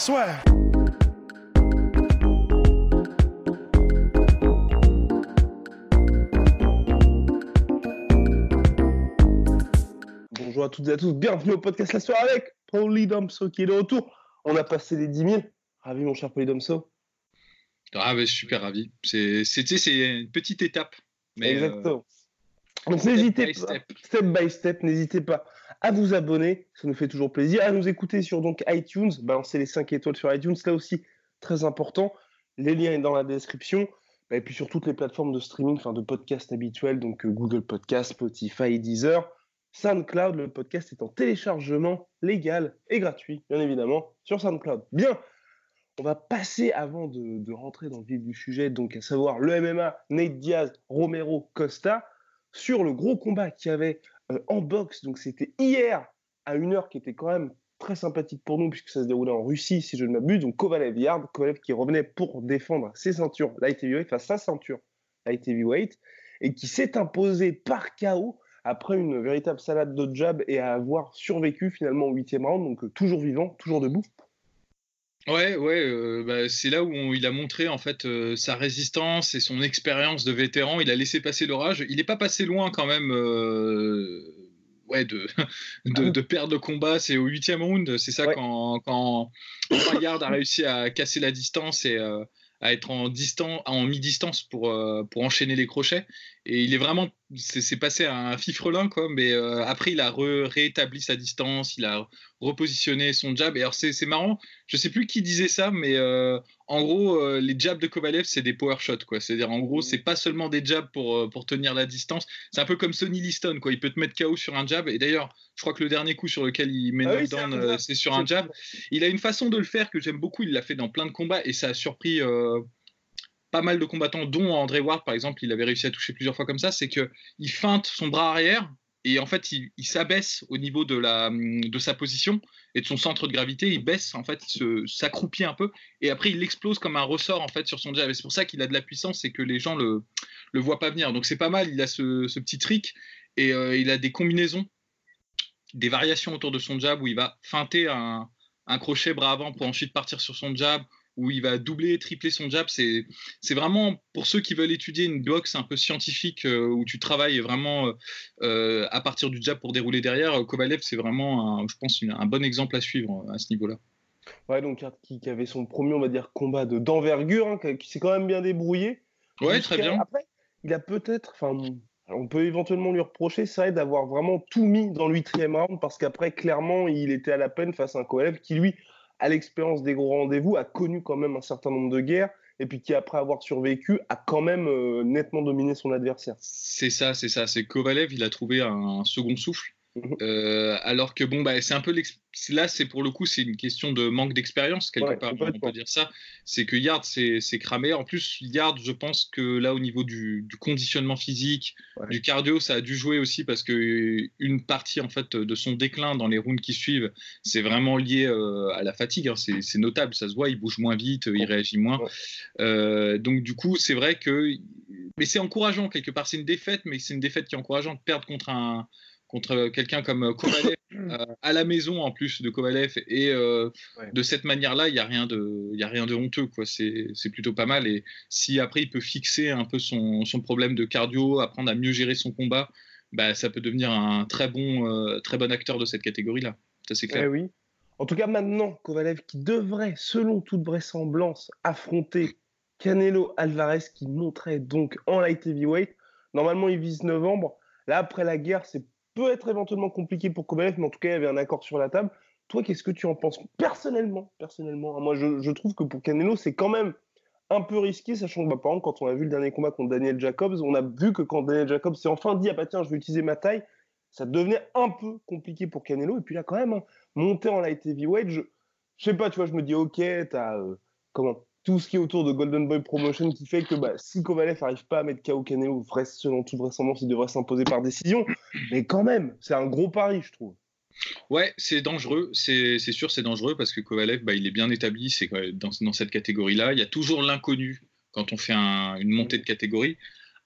Bonjour à toutes et à tous, bienvenue au podcast La Soirée avec Polydomso qui est de retour. On a passé les 10 000. Ravi mon cher Polydomso. Ah ouais, super ravi. C'est une petite étape. Mais euh, Exactement. Donc step n'hésitez by pas, step. step by step, n'hésitez pas à vous abonner, ça nous fait toujours plaisir, à nous écouter sur donc iTunes, balancer les 5 étoiles sur iTunes, là aussi très important. Les liens sont dans la description. Et puis sur toutes les plateformes de streaming, enfin de podcasts habituels, donc euh, Google Podcast, Spotify, Deezer, SoundCloud, le podcast est en téléchargement légal et gratuit, bien évidemment, sur SoundCloud. Bien, on va passer avant de, de rentrer dans le vif du sujet, donc à savoir le MMA, Nate Diaz, Romero, Costa, sur le gros combat qu'il y avait en boxe. Donc c'était hier à une heure qui était quand même très sympathique pour nous puisque ça se déroulait en Russie si je ne m'abuse. Donc Kovalev Yard, Kovalev qui revenait pour défendre ses ceintures light heavyweight, enfin sa ceinture light heavyweight et qui s'est imposé par KO après une véritable salade de jab et à avoir survécu finalement au huitième round, donc euh, toujours vivant, toujours debout. Ouais, ouais, euh, bah, c'est là où on- il a montré en fait euh, sa résistance et son expérience de vétéran. Il a laissé passer l'orage. Il n'est pas passé loin quand même. euh, Ouais, de, de, de perdre le combat, c'est au huitième round, c'est ça Ouais. quand, quand, Yard a réussi à casser la distance et à être en, distan- en mi-distance pour, pour enchaîner les crochets. Et il est vraiment, c'est passé à un fifrelin, quoi, mais euh, après il a rétabli sa distance, il a repositionné son jab. Et alors c'est marrant, je sais plus qui disait ça, mais euh, en gros, euh, les jabs de Kovalev, c'est des power shots, quoi. C'est-à-dire, en gros, c'est pas seulement des jabs pour, pour tenir la distance. C'est un peu comme Sonny Liston, quoi. Il peut te mettre KO sur un jab. Et d'ailleurs, je crois que le dernier coup sur lequel il met Ah oui, c'est sur un jab. Il a une façon de le faire que j'aime beaucoup. Il l'a fait dans plein de combats et ça a surpris pas mal de combattants, dont André Ward, par exemple. Il avait réussi à toucher plusieurs fois comme ça. C'est que il feinte son bras arrière et en fait, il, s'abaisse au niveau de, la, de sa position et de son centre de gravité. Il baisse, en fait, il s'accroupit un peu et après, il explose comme un ressort en fait sur son jab. C'est pour ça qu'il a de la puissance et que les gens le, le voient pas venir. Donc c'est pas mal. Il a ce, ce petit trick et euh, il a des combinaisons, des variations autour de son jab où il va feinter un, un crochet bras avant pour ensuite partir sur son jab, où il va doubler, tripler son jab. C'est vraiment pour ceux qui veulent étudier une boxe un peu scientifique euh, où tu travailles vraiment euh, euh, à partir du jab pour dérouler derrière. Kovalev, c'est vraiment, un, je pense, une- un bon exemple à suivre à ce niveau-là. Ouais, donc qui, qui avait son premier, on va dire, combat de d'envergure, hein, qui, s'est quand même bien débrouillé. Ouais, très bien. Après, il a peut-être, enfin, on peut éventuellement lui reprocher, c'est d'avoir vraiment tout mis dans le huitième round, parce qu'après, clairement, il était à la peine face à un Kovalev qui, lui, à l'expérience des gros rendez-vous, a connu quand même un certain nombre de guerres, et puis qui, après avoir survécu, a quand même euh, nettement dominé son adversaire. C'est ça, c'est ça. C'est Kovalev, il a trouvé un second souffle. Mhm. Euh, alors que bon, bah, c'est un peu là, c'est pour le coup, c'est une question de manque d'expérience quelque Ouais, part. On peut dire ça. C'est que Yard, c'est cramé. En plus, Yard, je pense que là, au niveau du, du conditionnement physique, Ouais. du cardio, ça a dû jouer aussi parce que une partie en fait de son déclin dans les rounds qui suivent, c'est vraiment lié euh, à la fatigue. hein. C'est c'est notable, ça se voit. Il bouge moins vite, il réagit moins. Ouais. Euh, donc du coup, c'est vrai que, mais c'est encourageant quelque part. C'est une défaite, mais c'est une défaite qui est encourageante. Perdre contre un contre quelqu'un comme euh, Kovalev euh, à la maison en plus de Kovalev et euh, Ouais. de cette manière-là, il y a rien de, il y a rien de honteux quoi. C'est c'est plutôt pas mal. Et si après il peut fixer un peu son, son problème de cardio, apprendre à mieux gérer son combat, bah ça peut devenir un très bon euh, très bon acteur de cette catégorie-là. Ça c'est clair. Eh oui. En tout cas, maintenant, Kovalev qui devrait, selon toute vraisemblance, affronter Canelo Alvarez qui monterait donc en light heavyweight. Normalement, il vise novembre. Là, après la guerre, c'est peut être éventuellement compliqué pour Kovalev, mais en tout cas, il y avait un accord sur la table. Toi, qu'est-ce que tu en penses Personnellement, personnellement, moi, je, je trouve que pour Canelo, c'est quand même un peu risqué, sachant que, bah, par exemple, quand on a vu le dernier combat contre Daniel Jacobs, on a vu que quand Daniel Jacobs s'est enfin dit, ah bah tiens, je vais utiliser ma taille, ça devenait un peu compliqué pour Canelo. Et puis là, quand même, hein, monter en light heavyweight, je, je sais pas, tu vois, je me dis, ok, t'as euh, comment? Tout ce qui est autour de Golden Boy Promotion qui fait que bah, si Kovalev n'arrive pas à mettre KO Canelo, selon toute vraisemblance, il devrait s'imposer par décision. Mais quand même, c'est un gros pari, je trouve. Ouais, c'est dangereux, c'est sûr, c'est dangereux parce que Kovalev, bah, il est bien établi c'est dans, dans, cette catégorie-là. Il y a toujours l'inconnu quand on fait une montée de catégorie.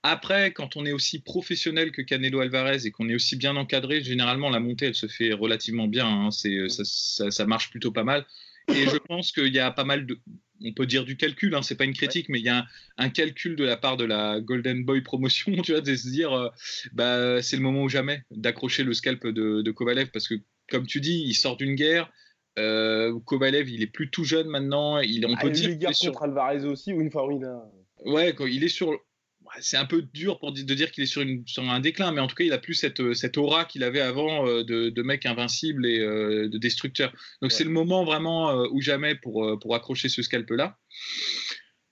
Après, quand on est aussi professionnel que Canelo Alvarez et qu'on est aussi bien encadré, généralement la montée elle se fait relativement bien. Hein. Ça, ça, marche plutôt pas mal. Et je pense qu'il y a pas mal de, on peut dire du calcul, hein, c'est pas une critique, mais il y a un, calcul de la part de la Golden Boy promotion, tu vois, de se dire, euh, bah, c'est le moment ou jamais d'accrocher le scalp de, Kovalev, parce que, comme tu dis, il sort d'une guerre. Euh, Kovalev, il est plus tout jeune maintenant. Il, on ah, peut dire. Il est sur... Alvarez aussi, ou une fois, oui, Ouais, il est sur c'est un peu dur pour de dire qu'il est sur, un déclin, mais en tout cas, il a plus cette, aura qu'il avait avant euh, de, mec invincible et euh, de destructeur. Donc, c'est le moment vraiment euh, ou jamais pour, accrocher ce scalp-là.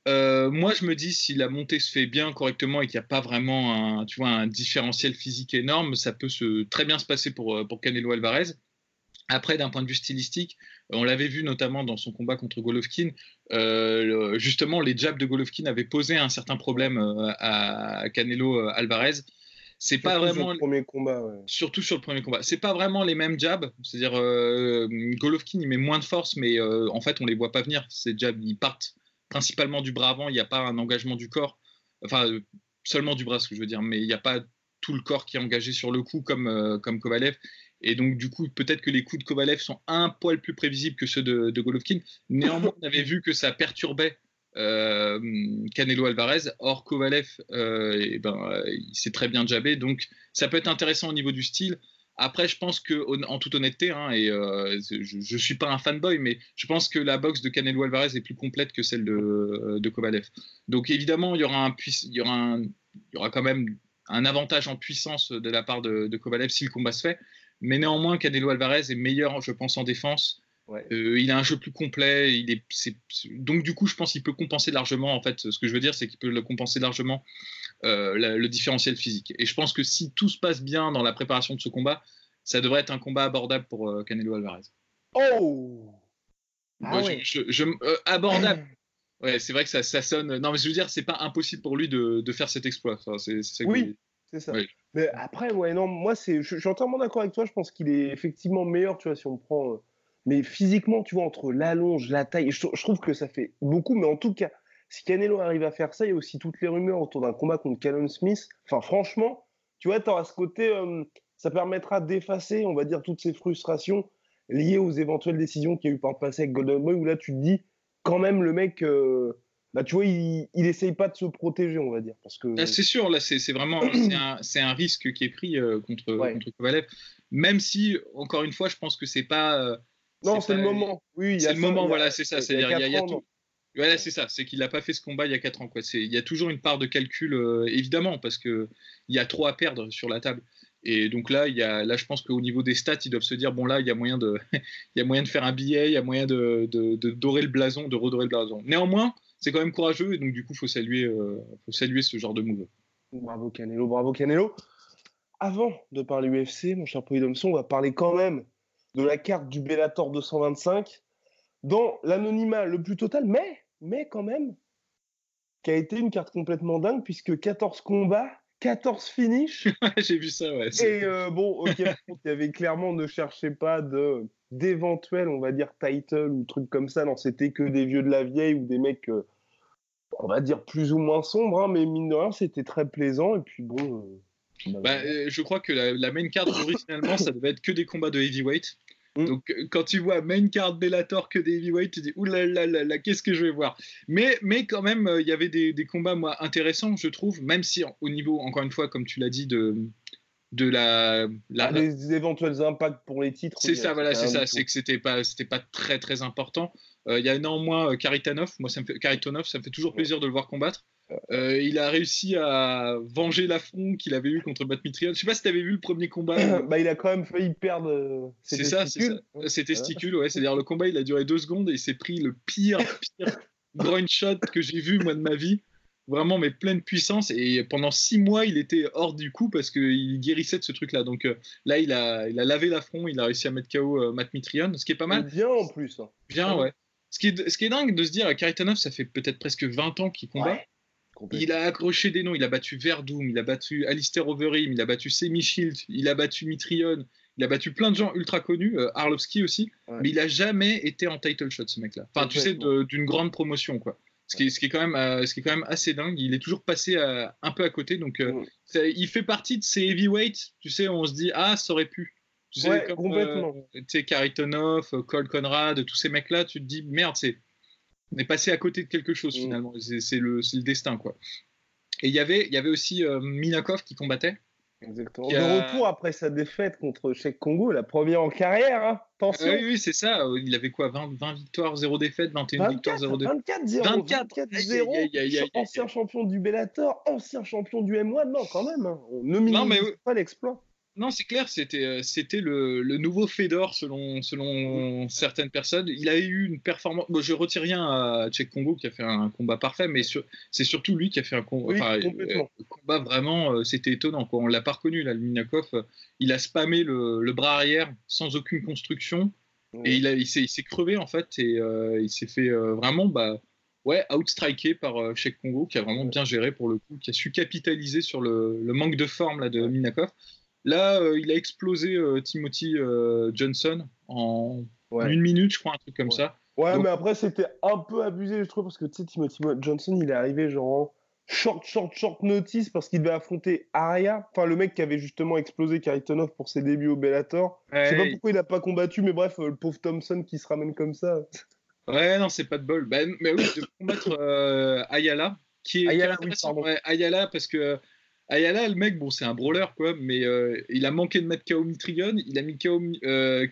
moi, je me dis, si la montée se fait bien, correctement, et qu'il n'y a pas vraiment un, tu vois, un différentiel physique énorme, ça peut se, très bien se passer pour, pour Canelo Alvarez. Après, d'un point de vue stylistique, on l'avait vu notamment dans son combat contre Golovkin. Euh, justement, les jabs de Golovkin avaient posé un certain problème euh, à Canelo euh, Alvarez. C'est pas vraiment sur le premier combat. Surtout sur le premier combat. C'est pas vraiment les mêmes jabs. C'est-à-dire Golovkin il met moins de force, mais en fait on les voit pas venir. Ces jabs ils partent principalement du bras avant. Il n'y a pas un engagement du corps. Enfin seulement du bras, ce que je veux dire. Mais il n'y a pas tout le corps qui est engagé sur le coup comme comme Kovalev. Et donc, du coup, peut-être que les coups de Kovalev sont un poil plus prévisibles que ceux de, Golovkin. Néanmoins, on avait vu que ça perturbait euh, Canelo Alvarez. Or, Kovalev, euh, eh ben, il s'est très bien jabé. Donc, ça peut être intéressant au niveau du style. Après, je pense que, en toute honnêteté, hein, et euh, je ne suis pas un fanboy, mais je pense que la boxe de Canelo Alvarez est plus complète que celle de, Kovalev. Donc, évidemment, il y aura, un, il y aura, quand même un avantage en puissance de la part de Kovalev si le combat se fait. Mais néanmoins, Canelo Alvarez est meilleur, je pense, en défense. Euh, il a un jeu plus complet. Il est, donc, du coup, je pense qu'il peut compenser largement. En fait, ce que je veux dire, c'est qu'il peut le compenser largement euh, le différentiel physique. Et je pense que si tout se passe bien dans la préparation de ce combat, ça devrait être un combat abordable pour euh, Canelo Alvarez. Oh ah je, Abordable Ouais, c'est vrai que ça, ça, sonne. Non, mais je veux dire, c'est pas impossible pour lui de, de faire cet exploit. oui, c'est ça. Mais après, ouais, non, moi, c'est, je, suis entièrement d'accord avec toi. Je pense qu'il est effectivement meilleur, tu vois, si on prend. Euh, mais physiquement, tu vois, entre l'allonge, la taille, je, trouve que ça fait beaucoup. Mais en tout cas, si Canelo arrive à faire ça, il y a aussi toutes les rumeurs autour d'un combat contre Callum Smith. Enfin, franchement, tu vois, à ce côté, euh, ça permettra d'effacer, on va dire, toutes ces frustrations liées aux éventuelles décisions qu'il y a eu par le passé avec Golden Boy, où là, tu te dis, quand même, le mek euh, bah, tu vois, il, il essaye pas de se protéger, on va dire. Parce que... Ah, c'est sûr, là, c'est vraiment c'est un, un, risque qui est pris euh, contre, contre Kovalev. Même si, encore une fois, je pense que c'est pas. Euh, non, c'est le moment. Oui, c'est le moment, voilà, c'est ça. C'est-à-dire, il y a, tout. Voilà, c'est ça. C'est qu'il n'a pas fait ce combat il y a 4 ans. Quoi. Il y a toujours une part de calcul, euh, évidemment, parce qu'il y a trop à perdre sur la table. Et donc là, il y a, là je pense qu'au niveau des stats, ils doivent se dire bon, là, il y a moyen de, il y a moyen de faire un billet, il y a moyen de, de, de, dorer le blason, de redorer le blason. Néanmoins, c'est quand même courageux et donc du coup, faut saluer, euh, faut saluer ce genre de move. Bravo Canelo, bravo Canelo. Avant de parler UFC, mon cher Polydomson, on va parler quand même de la carte du Bellator 225 dans l'anonymat le plus total, mais, mais quand même, qui a été une carte complètement dingue puisque 14 combats, 14 finishes. J'ai vu ça, ouais. Et euh, bon, ok, il y avait clairement, ne cherchez pas de d'éventuels, on va dire, title ou trucs comme ça. Non, c'était que des vieux de la vieille ou des mecs euh, on va dire plus ou moins sombre, hein, mais mine de rien, c'était très plaisant. Et puis bon. Euh, bah, je crois que la, main card originellement, ça devait être que des combats de heavyweight. Mm. Donc euh, quand tu vois main card Bellator que des heavyweight, tu dis oulala, là, là, qu'est-ce que je vais voir? Mais, mais quand même, il y avait des, combats moi intéressants, je trouve, même si au niveau, encore une fois, comme tu l'as dit, de, de la, la... les éventuels impacts pour les titres. C'est ça, voilà, c'est ça. C'est que c'était pas, c'était pas très très important. Euh, il y a néanmoins euh, Karitanov. Moi, ça me fait, Karitanov, ça me fait toujours plaisir de le voir combattre. Euh, il a réussi à venger l'affront qu'il avait eu contre Batmitrion. Je sais pas si tu avais vu le premier combat. bah, il a quand même failli perdre C'est ça, c'est ça. Ses testicules, ouais. C'est-à-dire le combat, il a duré deux secondes et il s'est pris le pire, pire groin shot que j'ai vu moi de ma vie. vraiment mais pleine puissance et pendant six mois il était hors du coup parce qu'il guérissait de ce truc là donc euh, là il a, il a lavé l'affront il a réussi à mettre KO euh, Matt ce qui est pas mal bien en plus hein. bien ouais ce qui, est, ce qui est dingue de se dire Karitanov ça fait peut-être presque 20 ans qu'il combat il a accroché des noms il a battu Verdum il a battu Alistair Overeem il a battu Semi Shield il a battu Mitrion il a battu plein de gens ultra connus, euh, Arlovski aussi, mais il a jamais été en title shot ce mec-là. Enfin, tu sais, d'une grande promotion, quoi. Ce qui, est, ce, qui est quand même, euh, ce qui est quand même assez dingue. Il est toujours passé un peu à côté. Donc, euh, il fait partie de ces heavyweights. Tu sais, on se dit, ah, ça aurait pu. Tu sais, comme, complètement. tu sais, Karitonov, Cole Conrad, tous ces mecs-là, tu te dis, merde, c'est, on est passé à côté de quelque chose mm. finalement. C'est, le, le, destin, quoi. Et il y avait, il y avait aussi Minakov qui combattait. Exactement. De retour après sa défaite contre Cheikh Congo, la première en carrière, hein Attention. oui, oui, c'est ça. Il avait quoi 20, 20 victoires, 0 défaite, 21 victoires, 0 défaite 24-0. 24-0. Ancien champion du Bellator, ancien champion du M1. Non, quand même. Hein. On ne minimise pas l'exploit. Non, c'est clair, c'était euh, c'était le, le, nouveau Fedor selon selon certaines personnes. Il a eu une performance. Bon, je retire rien à Tchèque Congo qui a fait un combat parfait, mais c'est surtout lui qui a fait un combat. Euh, combat vraiment, euh, c'était étonnant. Quoi. On l'a pas reconnu là, le Minakov. il a spammé le, le, bras arrière sans aucune construction et il a il s'est crevé en fait et il s'est fait vraiment bah ouais outstriké par Tchèque Congo qui a vraiment bien géré pour le coup, qui a su capitaliser sur le, le manque de forme là de Minakov. Là, euh, il a explosé euh, Timothy euh, Johnson en une minute, je crois, un truc comme ça. Ouais, mais après, c'était un peu abusé, je trouve, parce que tu sais, Timothy Johnson, il est arrivé genre short, short, short notice parce qu'il devait affronter Araya, enfin le mec qui avait justement explosé Karitonov pour ses débuts au Bellator. Je sais pas pourquoi il a pas combattu, mais bref, le pauvre Thompson qui se ramène comme ça. Ouais, non, c'est pas de bol. Ben, mais oui, de combattre Ayala, qui est Ayala, Ayala parce que Ayala, le mec, bon, c'est un brawler, quoi, mais euh, il a manqué de mettre KO Mitrigon, il a mis KO euh.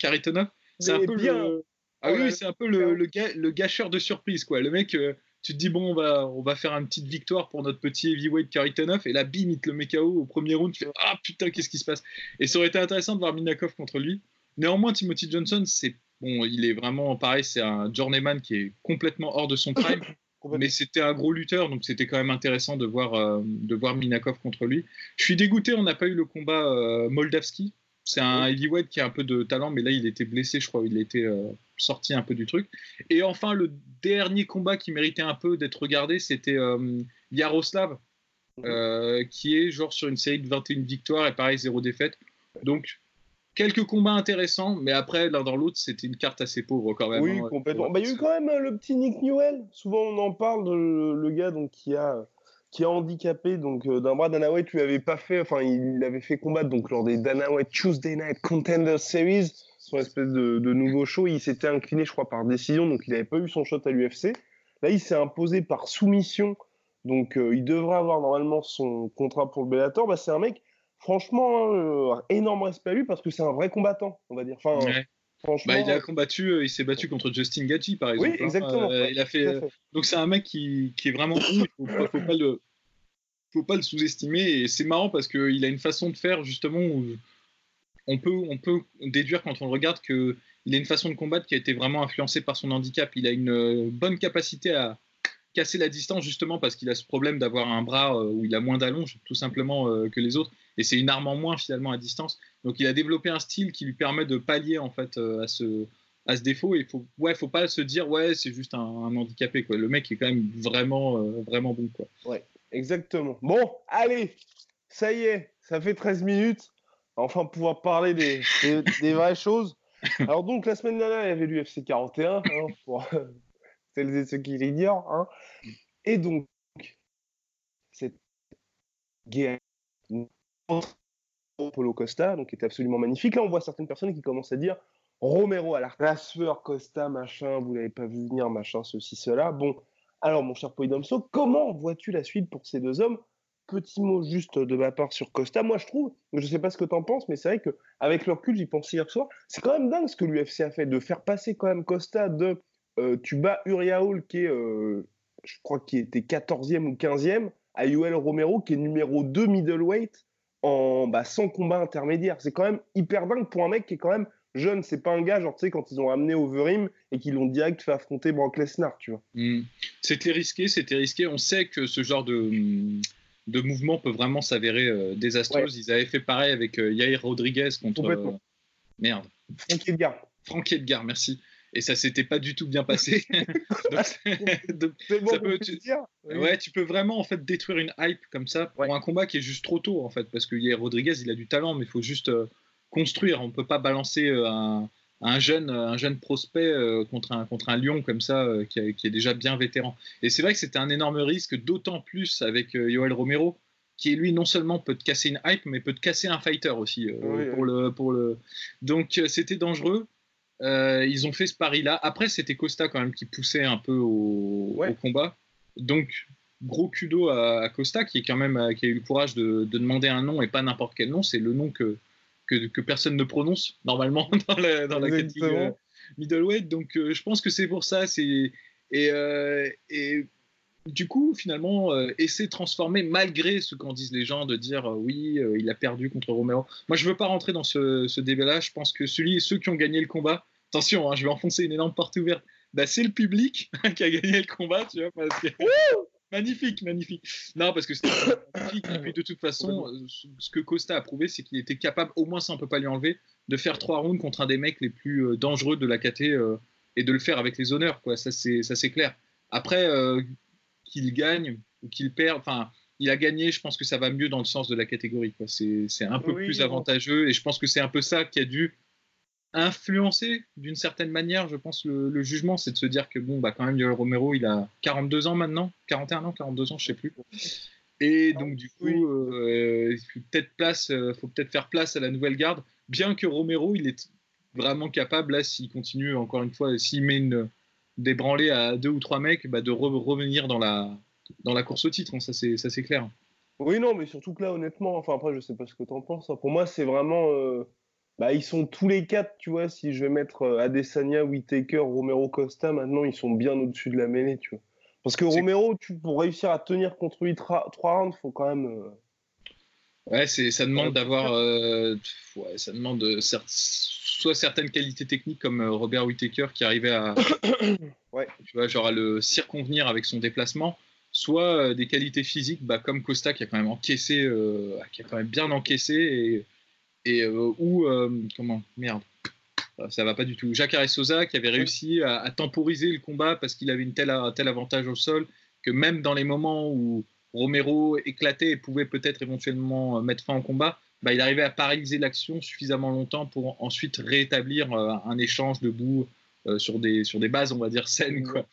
C'est un peu le. Ah oui, c'est un peu le, le, gâcheur de surprise, quoi. Le mec, euh, tu te dis, bon, on va, on va faire une petite victoire pour notre petit heavyweight Karitonov, et là, bim, il te le met KO au premier round, tu fais, ah putain, qu'est-ce qui se passe? Et ça aurait été intéressant de voir Minakov contre lui. Néanmoins, Timothy Johnson, c'est. Bon, il est vraiment pareil, c'est un journeyman qui est complètement hors de son prime. mais c'était un gros lutteur, donc c'était quand même intéressant de voir, euh, de voir Minakov contre lui. Je suis dégoûté, on n'a pas eu le combat euh, Moldavski. C'est un heavyweight qui a un peu de talent, mais là il était blessé, je crois, il était euh, sorti un peu du truc. Et enfin, le dernier combat qui méritait un peu d'être regardé, c'était Yaroslav, mhm. qui est genre sur une série de 21 victoires et pareil, zéro défaite. Donc quelques combats intéressants, mais après, l'un dans l'autre, c'était une carte assez pauvre quand même. Oui, hein. complètement. Bah, il y a eu quand même euh, le petit Nick Newell. Souvent, on en parle, de, le gars donc, qui a qui a handicapé donc euh, d'un bras Dana White lui avait pas fait enfin il avait fait combattre donc lors des Dana White Tuesday Night Contender Series son espèce de, de nouveau show il s'était incliné je crois par décision donc il n'avait pas eu son shot à l'UFC là il s'est imposé par soumission donc euh, il devrait avoir normalement son contrat pour le Bellator bah, c'est un mec franchement, euh, énorme respect à lui parce que c'est un vrai combattant, on va dire. Enfin, franchement, bah, il a combattu, euh, il s'est battu contre Justin Gaethje par exemple. Oui, hein. exactement. Euh, il a fait, donc c'est un mec qui, qui est vraiment Il faut, faut pas le, faut pas le sous-estimer. Et c'est marrant parce qu'il a une façon de faire justement où on peut, on peut déduire quand on le regarde que il a une façon de combattre qui a été vraiment influencée par son handicap. Il a une bonne capacité à casser la distance justement parce qu'il a ce problème d'avoir un bras où il a moins d'allonge tout simplement que les autres et c'est une arme en moins finalement à distance. Donc il a développé un style qui lui permet de pallier en fait euh, à ce à ce défaut. Et faut ouais, faut pas se dire ouais c'est juste un, handicapé quoi. Le mec est quand même vraiment euh, vraiment bon quoi. Ouais, exactement. Bon, allez, ça y est, ça fait 13 minutes. Enfin pouvoir parler des, des, vraies choses. Alors donc la semaine dernière il y avait l'UFC 41 hein, pour celles et ceux qui l'ignorent. Hein. Et donc cette guerre Polo Costa, donc était absolument magnifique. Là, on voit certaines personnes qui commencent à dire Romero à la sueur Costa, machin, vous l'avez pas vu venir, machin, ceci, cela. Bon, alors, mon cher Poidomso, comment vois-tu la suite pour ces deux hommes? Petit mot juste de ma part sur Costa. Moi, je trouve, je sais pas ce que tu en penses, mais c'est vrai qu'avec le recul, j'y pensais hier soir, c'est quand même dingue ce que l'UFC a fait, de faire passer quand même Costa de euh, tu bats Uriaoul, qui est, euh, je crois, qui était 14e ou 15e, à Yoel Romero, qui est numéro 2 middleweight, en bah, sans combat intermédiaire. C'est quand même hyper dingue pour un mec qui est quand même jeune, c'est pas un gars, genre, tu sais, quand ils ont amené Overeem et qu'ils l'ont direct fait affronter Brock Lesnar, tu vois. Hmm. C'était risqué, c'était risqué. On sait que ce genre de, de mouvement peut vraiment s'avérer euh, désastreux. Ils avaient fait pareil avec euh, Yair Rodriguez contre. Euh, merde. Frank Edgar. Frank Edgar, merci et ça s'était pas du tout bien passé. donc, tu, dire, ouais, tu peux vraiment en fait détruire une hype comme ça pour un combat qui est juste trop tôt en fait, parce que Rodriguez, il a du talent, mais il faut juste euh, construire. On peut pas balancer euh, un, jeune, un jeune prospect euh, contre un contre un lion comme ça qui, est déjà bien vétéran. Et c'est vrai que c'était un énorme risque, d'autant plus avec Yoel Romero qui lui non seulement peut te casser une hype, mais peut te casser un fighter aussi pour le pour le. Donc c'était dangereux. Euh, ils ont fait ce pari-là. Après, c'était Costa quand même qui poussait un peu au, combat. Donc, gros kudo à, Costa qui, est quand même, qui a eu le courage de, demander un nom et pas n'importe quel nom. C'est le nom que, que, personne ne prononce normalement dans la, dans la catégorie middleweight. Donc, euh, je pense que c'est pour ça. Et, euh, et du coup, finalement, euh, essaie de transformer malgré ce qu'en disent les gens, de dire oui, il a perdu contre Romero. Moi, je veux pas rentrer dans ce, ce débat-là. Je pense que celui, ceux qui ont gagné le combat, attention, hein, je vais enfoncer une énorme porte ouverte. Bah, c'est le public qui a gagné le combat, tu vois, magnifique, magnifique. Non, parce que c'était magnifique. Et puis de toute façon, euh, ce que Costa a prouvé, c'est qu'il était capable, au moins ça on peut pas lui enlever, de faire trois rounds contre un des mecs les plus euh, dangereux de la KT euh, et de le faire avec les honneurs, quoi. Ça c'est ça c'est clair. Après qu'il gagne ou qu'il perd, enfin. Il a gagné, je pense que ça va mieux dans le sens de la catégorie. C'est un peu plus avantageux et je pense que c'est un peu ça qui a dû influencer d'une certaine manière, je pense, le, jugement, c'est de se dire que, bon, bah, quand même, Yoel Romero, il a 42 ans maintenant, 41 ans, 42 ans, je sais plus. Et donc, du coup, euh, il faut peut-être place, euh, faut peut-être faire place à la nouvelle garde, bien que Romero, il est vraiment capable, là, s'il continue, encore une fois, s'il met une, des branlées à deux ou trois mecs, bah, de revenir dans la, dans la course au titre, hein, ça c'est clair. Oui, non, mais surtout que là, honnêtement, enfin après, je sais pas ce que tu en penses. Hein. Pour moi, c'est vraiment. Euh, bah, ils sont tous les quatre, tu vois. Si je vais mettre euh, Adesanya, Whitaker, Romero, Costa, maintenant, ils sont bien au-dessus de la mêlée, tu vois. Parce que Romero, tu, pour réussir à tenir contre lui trois rounds, il faut quand même. Euh, ouais, c'est, ça demande d'avoir. Euh, ouais, ça demande soit certaines qualités techniques comme Robert Whitaker qui arrivait à. ouais. Tu vois, genre à le circonvenir avec son déplacement soit des qualités physiques bah, comme Costa qui a quand même encaissé, qui a quand même bien encaissé et et euh, où, euh, comment, merde, ça va pas du tout. Jacques Sosa qui avait réussi à, temporiser le combat parce qu'il avait une telle, un tel avantage au sol que même dans les moments où Romero éclatait et pouvait peut-être éventuellement euh, mettre fin au combat, bah, il arrivait à paralyser l'action suffisamment longtemps pour ensuite rétablir un échange debout sur, des, sur des bases, on va dire, saines. Quoi.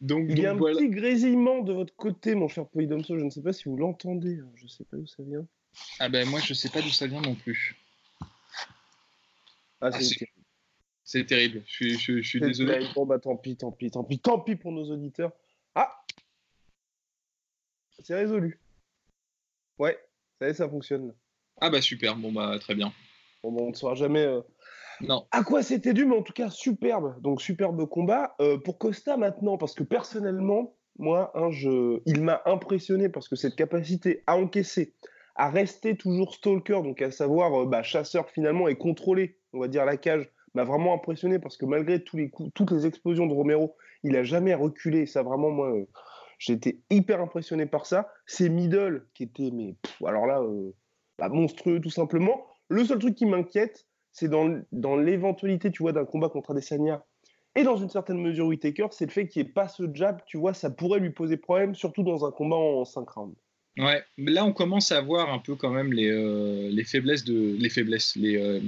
Donc, il y a un petit grésillement de votre côté, mon cher Polydomso. Je ne sais pas si vous l'entendez. Hein. Je ne sais pas d'où ça vient. Ah ben moi je sais pas d'où ça vient non plus. Ah, c'est terrible. Je suis, je, désolé. Bon bah tant pis, tant pis, tant pis, tant pis pour nos auditeurs. Ah C'est résolu. Ouais, ça y est, ça fonctionne. Ah bah super, bon bah très bien. Bon bah, on ne saura jamais. Euh, non. À quoi c'était dû, mais en tout cas superbe. Donc superbe combat. Euh, pour Costa maintenant, parce que personnellement, moi, hein, je... il m'a impressionné parce que cette capacité à encaisser, à rester toujours stalker, donc à savoir euh, bah, chasseur finalement et contrôler, on va dire, la cage, m'a vraiment impressionné parce que malgré tous les coups, toutes les explosions de Romero, il a jamais reculé. Ça vraiment, moi, euh, j'étais hyper impressionné par ça. Ces middle qui étaient, mais alors là, euh, bah, monstrueux tout simplement. Le seul truc qui m'inquiète, c'est dans, dans l'éventualité, tu vois, d'un combat contre Adesanya et dans une certaine mesure Whitaker, c'est le fait qu'il n'y ait pas ce jab, tu vois, ça pourrait lui poser problème, surtout dans un combat en 5 rounds. Ouais, mais là on commence à voir un peu quand même les, euh, les faiblesses de les faiblesses, les, euh,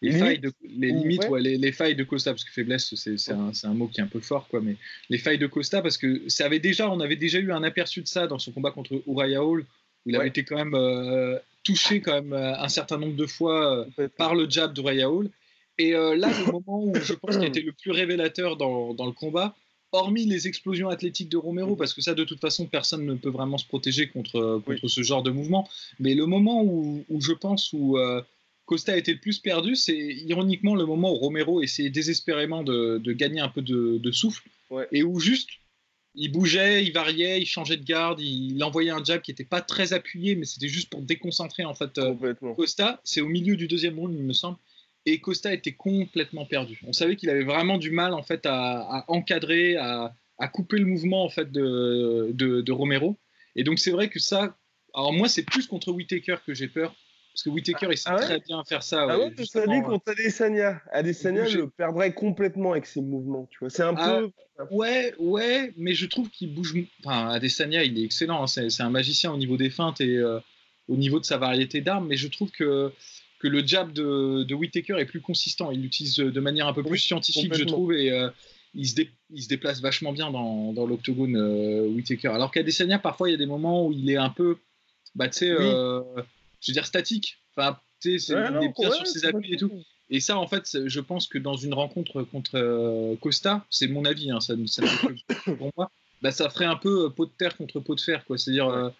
les, failles de, les limites, ouais. les, les, failles de Costa parce que faiblesse c'est un, un, mot qui est un peu fort quoi, mais les failles de Costa parce que ça avait déjà on avait déjà eu un aperçu de ça dans son combat contre Uriah Hall où il avait été quand même euh, touché quand même un certain nombre de fois par le jab d'Uriah Hall. Et là le moment où je pense qu'il était le plus révélateur dans, dans le combat hormis les explosions athlétiques de Romero, parce que ça, de toute façon, personne ne peut vraiment se protéger contre, contre ce genre de mouvement. Mais le moment où, où je pense où euh, Costa a été le plus perdu, c'est ironiquement le moment où Romero essayait désespérément de, de gagner un peu de, de souffle, et où juste il bougeait, il variait, il changeait de garde, il, envoyait un jab qui n'était pas très appuyé, mais c'était juste pour déconcentrer en fait euh, Costa. C'est au milieu du deuxième round, il me semble. Et Costa était complètement perdu. On savait qu'il avait vraiment du mal en fait à, encadrer, à, couper le mouvement en fait de, de, Romero. Et donc c'est vrai que ça, alors moi c'est plus contre Whitaker que j'ai peur. Parce que Whitaker, il sait ah très bien faire ça. Ah ouais, ça dit contre Adesanya. Adesanya le perdrait complètement avec ses mouvements, tu vois. C'est un ah, peu. Ouais, ouais, mais je trouve qu'il bouge. Enfin, Adesanya, il est excellent. Hein. C'est un magicien au niveau des feintes et euh, au niveau de sa variété d'armes. Mais je trouve que que le jab de, de Whitaker est plus consistant. Il l'utilise de manière un peu plus scientifique, je trouve, et euh, il, se il, se déplace vachement bien dans, dans l'octogone, euh, Whitaker. Alors qu'Adesanya, parfois, il y a des moments où il est un peu, bah, tu sais, euh, je veux dire, statique. Enfin, tu sais, il est bien sur ses appuis et tout. Et ça, en fait, je pense que dans une rencontre contre Costa, c'est mon avis, hein, ça, ça pour moi, bah, ça ferait un peu pot de terre contre pot de fer. C'est-à-dire,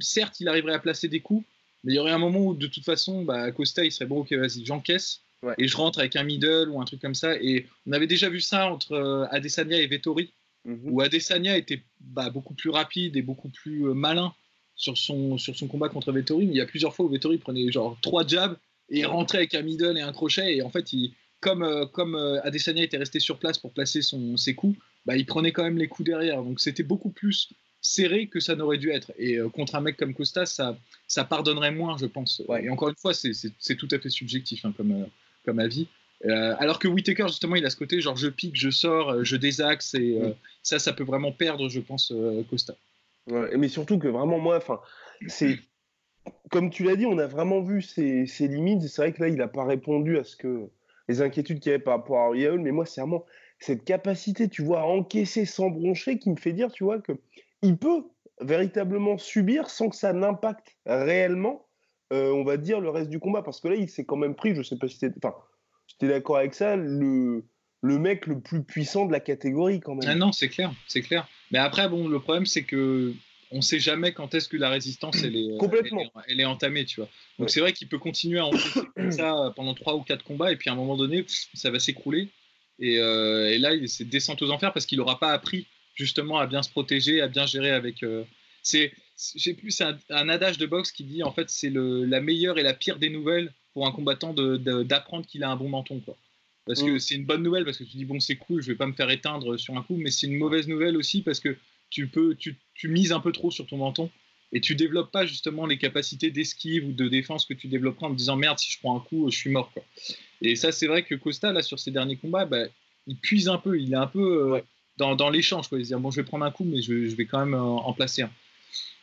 certes, il arriverait à placer des coups, mais il y aurait un moment où, de toute façon, bah, Costa, il serait bon, ok, vas-y, j'encaisse. Et je rentre avec un middle ou un truc comme ça. Et on avait déjà vu ça entre euh, Adesanya et Vettori, mhm. où Adesanya était bah, beaucoup plus rapide et beaucoup plus euh, malin sur son, sur son combat contre Vettori. Mais il y a plusieurs fois où Vettori prenait genre trois jabs et rentrait avec un middle et un crochet. Et en fait, il, comme, euh, comme Adesanya était resté sur place pour placer son, ses coups, bah, il prenait quand même les coups derrière. Donc c'était beaucoup plus serré que ça n'aurait dû être. Et euh, contre un mec comme Costa, ça, ça pardonnerait moins, je pense. Et encore une fois, c'est tout à fait subjectif hein, comme, euh, comme avis. Euh, alors que Whitaker, justement, il a ce côté genre je pique, je sors, je désaxe, et mm. ça, ça peut vraiment perdre, je pense, Costa. mais surtout que vraiment, moi, enfin, c'est. Comme tu l'as dit, on a vraiment vu ses, ses limites. C'est vrai que là, il n'a pas répondu à ce que les inquiétudes qu'il y avait par rapport à Raoul, mais moi, c'est vraiment cette capacité, tu vois, à encaisser sans broncher qui me fait dire, tu vois, que il peut véritablement subir sans que ça n'impacte réellement, euh, on va dire, le reste du combat. Parce que là, il s'est quand même pris, je sais pas si tu enfin, d'accord avec ça, le, le mec le plus puissant de la catégorie quand même. Ah non, c'est clair, c'est clair. Mais après, bon, le problème, c'est que on sait jamais quand est-ce que la résistance elle est, Complètement. Elle, est, entamée, tu vois. Donc c'est vrai qu'il peut continuer à encaisser comme ça pendant trois ou quatre combats et puis à un moment donné, ça va s'écrouler. Et, euh, et, là, c'est descente aux enfers parce qu'il n'aura pas appris justement à bien se protéger, à bien gérer avec. Euh, c'est, j'ai plus, c'est un, adage de boxe qui dit en fait c'est le, la meilleure et la pire des nouvelles pour un combattant de, d'apprendre qu'il a un bon menton, quoi. Parce que mm. c'est une bonne nouvelle parce que tu dis bon c'est cool, je vais pas me faire éteindre sur un coup, mais c'est une mauvaise nouvelle aussi parce que tu peux, tu, tu mises un peu trop sur ton menton et tu développes pas justement les capacités d'esquive ou de défense que tu développeras en te disant merde si je prends un coup je suis mort quoi. Et ça c'est vrai que Costa là sur ses derniers combats bah, il puise un peu, il est un peu euh, dans, dans l'échange. Quoi. Dire, bon, je vais prendre un coup, mais je, je vais quand même en, placer un.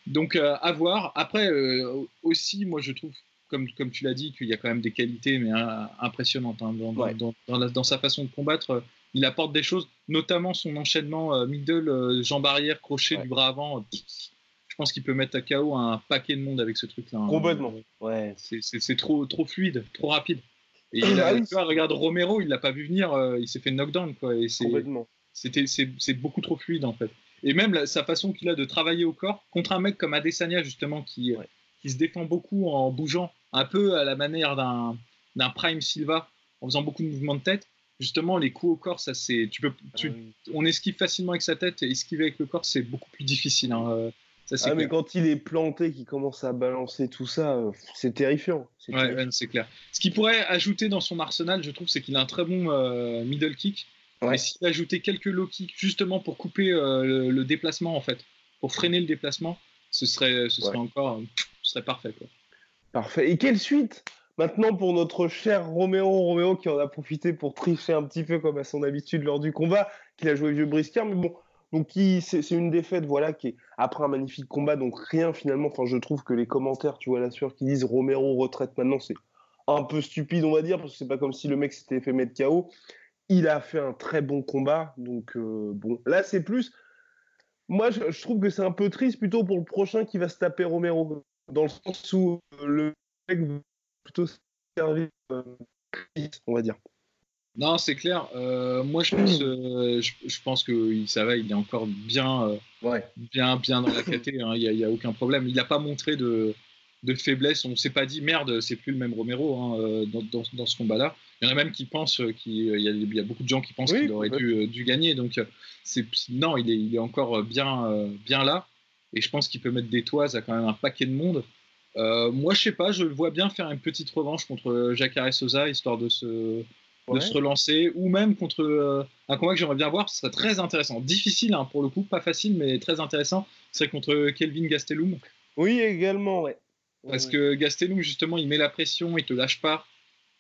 Donc, euh, à voir. Après, euh, aussi, moi, je trouve, comme, comme tu l'as dit, qu'il y a quand même des qualités mais impressionnantes hein, dans, dans, dans, sa façon de combattre. Il apporte des choses, notamment son enchaînement euh, middle, jambe arrière, crochet du bras avant. je pense qu'il peut mettre à KO un paquet de monde avec ce truc-là. Hein. Complètement. Ouais. C'est trop, trop fluide, trop rapide. Et il a, tu vois, regarde Romero, il l'a pas vu venir, il s'est fait knockdown. Quoi, et Complètement. C'était, c'est, beaucoup trop fluide en fait. Et même sa façon qu'il a de travailler au corps contre un mec comme Adesanya justement qui, qui se défend beaucoup en bougeant un peu à la manière d'un, d'un Prime Silva en faisant beaucoup de mouvements de tête. Justement, les coups au corps, ça c'est, tu peux, tu, ah on esquive facilement avec sa tête et esquiver avec le corps, c'est beaucoup plus difficile. Hein. Euh, ça, ah, mais quand il est planté, qu'il commence à balancer tout ça, euh, c'est terrifiant. C'est, ouais, c'est clair. Ce qu'il pourrait ajouter dans son arsenal, je trouve, c'est qu'il a un très bon euh, middle kick. Ouais. Et s'il ajoutait quelques low kicks justement pour couper euh, le, déplacement en fait, pour freiner le déplacement, ce serait, ce serait encore, ce serait parfait quoi. Parfait. Et quelle suite maintenant pour notre cher Roméo Roméo qui en a profité pour tricher un petit peu comme à son habitude lors du combat, qu'il a joué vieux briscard, mais bon. Donc c'est une défaite voilà qui est après un magnifique combat donc rien finalement enfin je trouve que les commentaires tu vois la sueur qui disent Romero retraite maintenant c'est un peu stupide on va dire parce que c'est pas comme si le mec s'était fait mettre KO il a fait un très bon combat. Donc, euh, bon, là, c'est plus. Moi, je, trouve que c'est un peu triste plutôt pour le prochain qui va se taper Romero. Dans le sens où euh, le mec va plutôt servir, euh, on va dire. Non, c'est clair. moi, je pense, je, pense que ça va, il est encore bien, bien, bien dans la caté. Hein. Il n'y a, aucun problème. Il n'a pas montré de, de faiblesse. On ne s'est pas dit merde, c'est plus le même Romero hein, dans, dans, ce combat-là. Il y en a même qui pensent euh, qu'il euh, y, a beaucoup de gens qui pensent qu'il aurait dû, dû, gagner. Donc, euh, c'est, non, il est, encore bien, bien là. Et je pense qu'il peut mettre des toises à quand même un paquet de monde. Euh, moi, je sais pas, je le vois bien faire une petite revanche contre Jacare Sosa, histoire de se, de se relancer, ou même contre euh, un combat que j'aimerais bien voir, ce serait très intéressant. Difficile hein, pour le coup, pas facile, mais très intéressant. Ce serait contre Kelvin Gastelum. Oui, également, ouais. Parce que Gastelum, justement, il met la pression, il te lâche pas,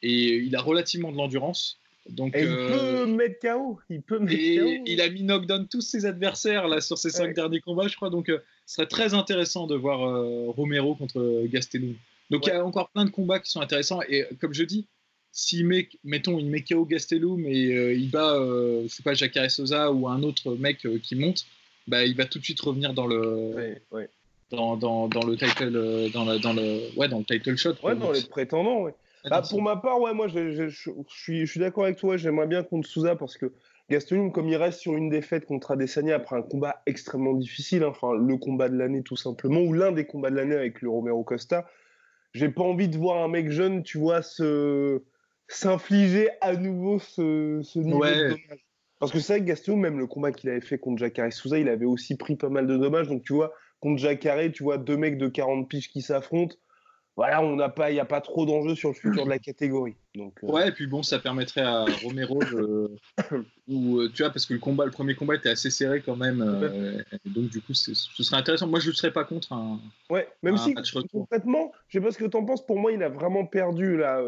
et il a relativement de l'endurance. Donc, il peut mettre KO. Il peut mettre et Il a mis knockdown tous ses adversaires là sur ses cinq derniers combats, je crois. Donc, ce serait très intéressant de voir Romero contre Gastelum. Donc, il y a encore plein de combats qui sont intéressants. Et comme je dis, si met, mettons, il met KO Gastelum et il bat, je sais pas, Jacare Sosa ou un autre mec qui monte, bah, il va tout de suite revenir dans le. Dans, dans, dans, le title dans, dans le ouais dans le title shot ouais dans les prétendants ouais. Bah, pour ma part, ouais, moi, je, suis, je suis d'accord avec toi. J'aimerais bien contre Souza parce que Gaston, comme il reste sur une défaite contre Adesanya après un combat extrêmement difficile, hein, enfin le combat de l'année tout simplement, ou l'un des combats de l'année avec le Romero Costa, j'ai pas envie de voir un mec jeune, tu vois, se s'infliger à nouveau ce, ce niveau de dommage. Parce que c'est vrai que Gaston, même le combat qu'il avait fait contre Jacare Souza, il avait aussi pris pas mal de dommages. Donc tu vois, contre Jacare, tu vois deux mecs de 40 piges qui s'affrontent voilà, on n'a pas, il n'y a pas trop d'enjeux sur le futur de la catégorie. Donc, euh. Ouais, et puis bon, ça permettrait à Romero, ou euh, tu vois, parce que le combat, le premier combat était assez serré quand même, euh, donc du coup, ce serait intéressant. Moi, je ne serais pas contre un. Ouais, même si concrètement, je sais pas ce que tu en penses. Pour moi, il a vraiment perdu là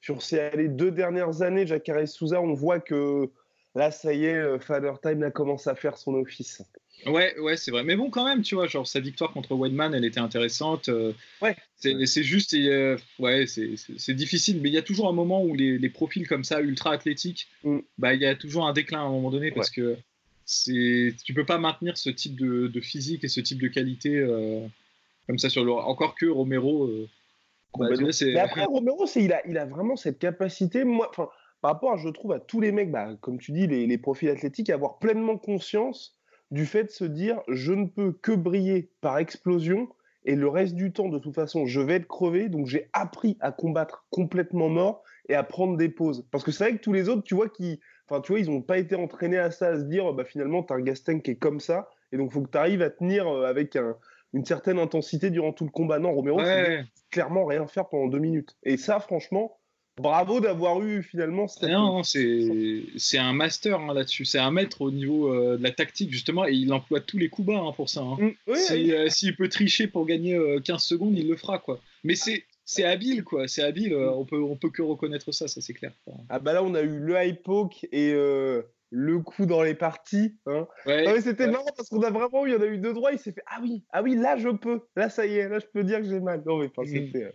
sur ces deux dernières années. Jacare Souza, on voit que là, ça y est, Father Time a commencé à faire son office. Ouais, ouais, c'est vrai. Mais bon, quand même, tu vois, genre sa victoire contre Weidman, elle était intéressante. Euh, ouais. C'est juste, euh, ouais, c'est difficile, mais il y a toujours un moment où les, profils comme ça, ultra athlétiques, mm. bah, il y a toujours un déclin à un moment donné parce que c'est, tu peux pas maintenir ce type de, physique et ce type de qualité euh, comme ça sur le. Encore que Romero. Bah, mais après, Romero, il a, il a vraiment cette capacité. Moi, par rapport, à, je trouve, à tous les mecs, bah, comme tu dis, les, les profils athlétiques, avoir pleinement conscience du fait de se dire je ne peux que briller par explosion et le reste du temps, de toute façon, je vais être crevé. Donc j'ai appris à combattre complètement mort et à prendre des pauses. Parce que c'est vrai que tous les autres, tu vois, qui, enfin, tu vois, ils n'ont pas été entraînés à ça, à se dire bah finalement, tu as un Gaston qui est comme ça et donc il faut que tu arrives à tenir euh, avec une certaine intensité durant tout le combat. Non, Romero, c'est clairement rien faire pendant deux minutes. Et ça, franchement, bravo d'avoir eu finalement Non, c'est un master hein, là-dessus. C'est un maître au niveau euh, de la tactique, justement, et il emploie tous les coups bas hein, pour ça. Hein. Mm, euh, s'il peut tricher pour gagner 15 euh, secondes, il le fera, quoi. Mais c'est. C'est habile, quoi. C'est habile. on peut, on peut que reconnaître ça, ça c'est clair. Ah bah là, on a eu le high poke et le coup dans les parties. c'était marrant parce qu'on a vraiment eu, il y en a eu deux droits. Il s'est fait ah oui, ah oui, là je peux, là ça y est, là je peux dire que j'ai mal. Non mais enfin, mm. c'était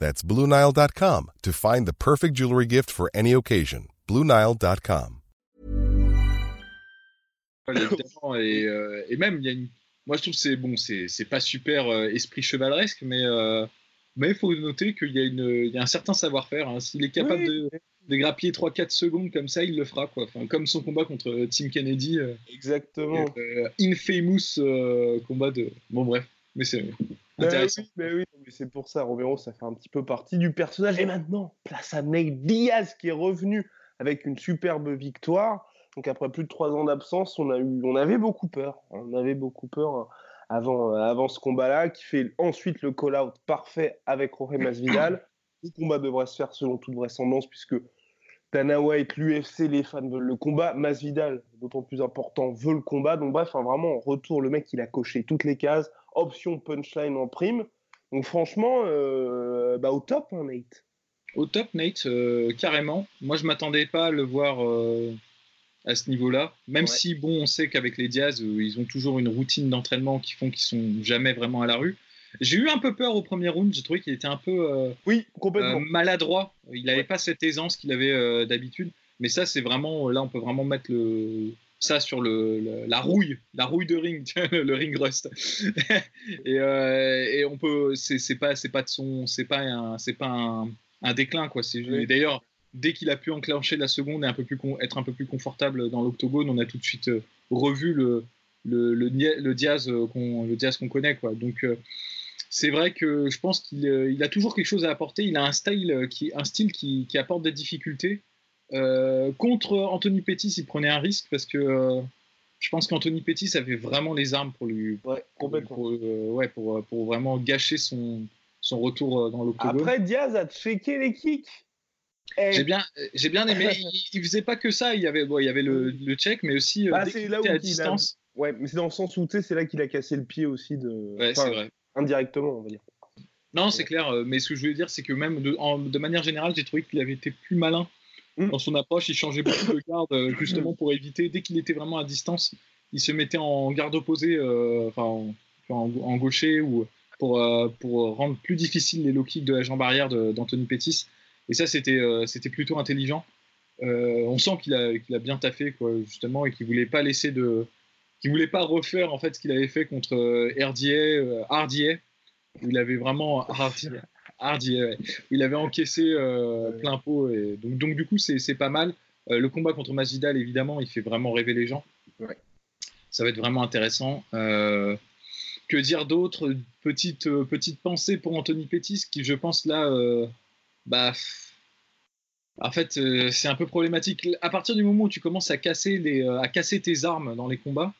That's BlueNile.com to find the perfect jewelry gift for any occasion. BlueNile.com. Et, euh, et, même, il y a une... moi je trouve que c'est bon, c'est pas super euh, esprit chevaleresque, mais euh, mais il faut noter qu'il y, a une, il y a un certain savoir-faire. Hein. S'il est capable de, de, grappiller 3-4 secondes comme ça, il le fera. Quoi. Enfin, comme son combat contre Tim Kennedy. Exactement. infamous combat de. Bon, bref. Mais c'est mais oui, mais c'est pour ça, Romero, ça fait un petit peu partie du personnage. Et maintenant, place à Nate Diaz qui est revenu avec une superbe victoire. Donc après plus de trois ans d'absence, on, a eu, on avait beaucoup peur. On avait beaucoup peur hein, avant, euh, avant ce combat-là, qui fait ensuite le call-out parfait avec Jorge Masvidal. Le combat devrait se faire selon toute vraisemblance, puisque Dana White, l'UFC, les fans veulent le combat. Masvidal, d'autant plus important, veut le combat. Donc bref, vraiment, en retour, le mec, il a coché toutes les cases option punchline en prime. Donc franchement, euh, bah, au top, hein, Nate. Au top, Nate, euh, carrément. Moi, je m'attendais pas à le voir euh, à ce niveau-là. Même si, bon, on sait qu'avec les Diaz, ils ont toujours une routine d'entraînement qui font qu'ils sont jamais vraiment à la rue. J'ai eu un peu peur au premier round. J'ai trouvé qu'il était un peu oui, complètement. maladroit. Il n'avait pas cette aisance qu'il avait d'habitude. Mais ça, c'est vraiment là, on peut vraiment mettre le ça sur le, la rouille, la rouille de ring, le ring rust. et, et, on peut, c'est pas, c'est pas de son, c'est pas un, c'est pas un, un, déclin quoi. C'est d'ailleurs dès qu'il a pu enclencher la seconde et un peu plus être un peu plus confortable dans l'octogone, on a tout de suite revu le le, Diaz qu'on le Diaz qu'on connaît quoi. Donc c'est vrai que je pense qu'il il a toujours quelque chose à apporter. Il a un style qui, un style qui, qui apporte des difficultés. Euh, contre Anthony Pettis, il prenait un risque parce que euh, je pense qu'Anthony Pettis avait vraiment les armes pour lui, ouais, pour, euh, ouais, pour, pour, vraiment gâcher son, son retour dans l'octogone. Après, Diaz a checké les kicks. Eh. J'ai bien, j'ai bien aimé. il, il, faisait pas que ça. Il y avait, bon, il y avait le, le check, mais aussi bah, dès là où à distance. A... Ouais, mais c'est dans le sens où c'est là qu'il a cassé le pied aussi de. Ouais, enfin, vrai. Indirectement, on va dire. Non, c'est clair. Mais ce que je voulais dire, c'est que même de, en, de manière générale, j'ai trouvé qu'il avait été plus malin dans son approche. Il changeait beaucoup de garde justement pour éviter, dès qu'il était vraiment à distance, il se mettait en garde opposée, euh, enfin en, en, gaucher ou pour, euh, pour rendre plus difficile les low kicks de la jambe arrière d'Anthony Pettis. Et ça, c'était euh, plutôt intelligent. on sent qu'il a, qu'il a bien taffé quoi, justement et qu'il voulait pas laisser de, qu'il voulait pas refaire en fait ce qu'il avait fait contre RDA, Hardier, où il avait vraiment Hardier, Hardy, ouais. il avait encaissé euh, plein pot. Et donc, donc du coup, c'est pas mal. Euh, le combat contre Masvidal, évidemment, il fait vraiment rêver les gens. Ouais. Ça va être vraiment intéressant. Euh, que dire d'autre? Petite, petite pensée pour Anthony Pettis, qui, je pense, là, bah, en fait, c'est un peu problématique. À partir du moment où tu commences à casser, les, à casser tes armes dans les combats,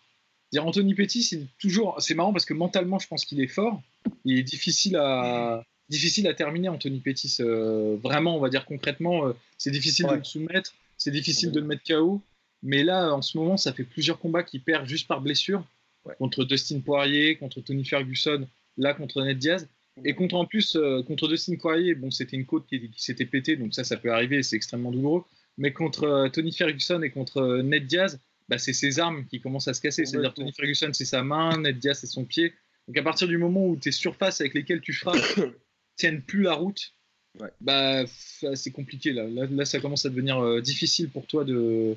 dire Anthony Pettis, c'est toujours, c'est marrant parce que mentalement, je pense qu'il est fort. Il est difficile à, difficile à terminer, Anthony Pettis. Euh, vraiment, on va dire concrètement, euh, c'est difficile ouais. de le soumettre, c'est difficile de le mettre KO. Mais là, en ce moment, ça fait plusieurs combats qu'il perd juste par blessure. Ouais. Contre Dustin Poirier, contre Tony Ferguson, là contre Ned Diaz. Et contre en plus, euh, contre Dustin Poirier, bon, c'était une côte qui, qui s'était pétée, donc ça, ça peut arriver, c'est extrêmement douloureux. Mais contre Tony Ferguson et contre Ned Diaz, bah, c'est ses armes qui commencent à se casser. C'est-à-dire Tony Ferguson, c'est sa main, Ned Diaz, c'est son pied. Donc à partir du moment où tes surfaces avec lesquelles tu frappes tiennent plus la route, ouais. bah c'est compliqué là. là. là. ça commence à devenir euh, difficile pour toi de,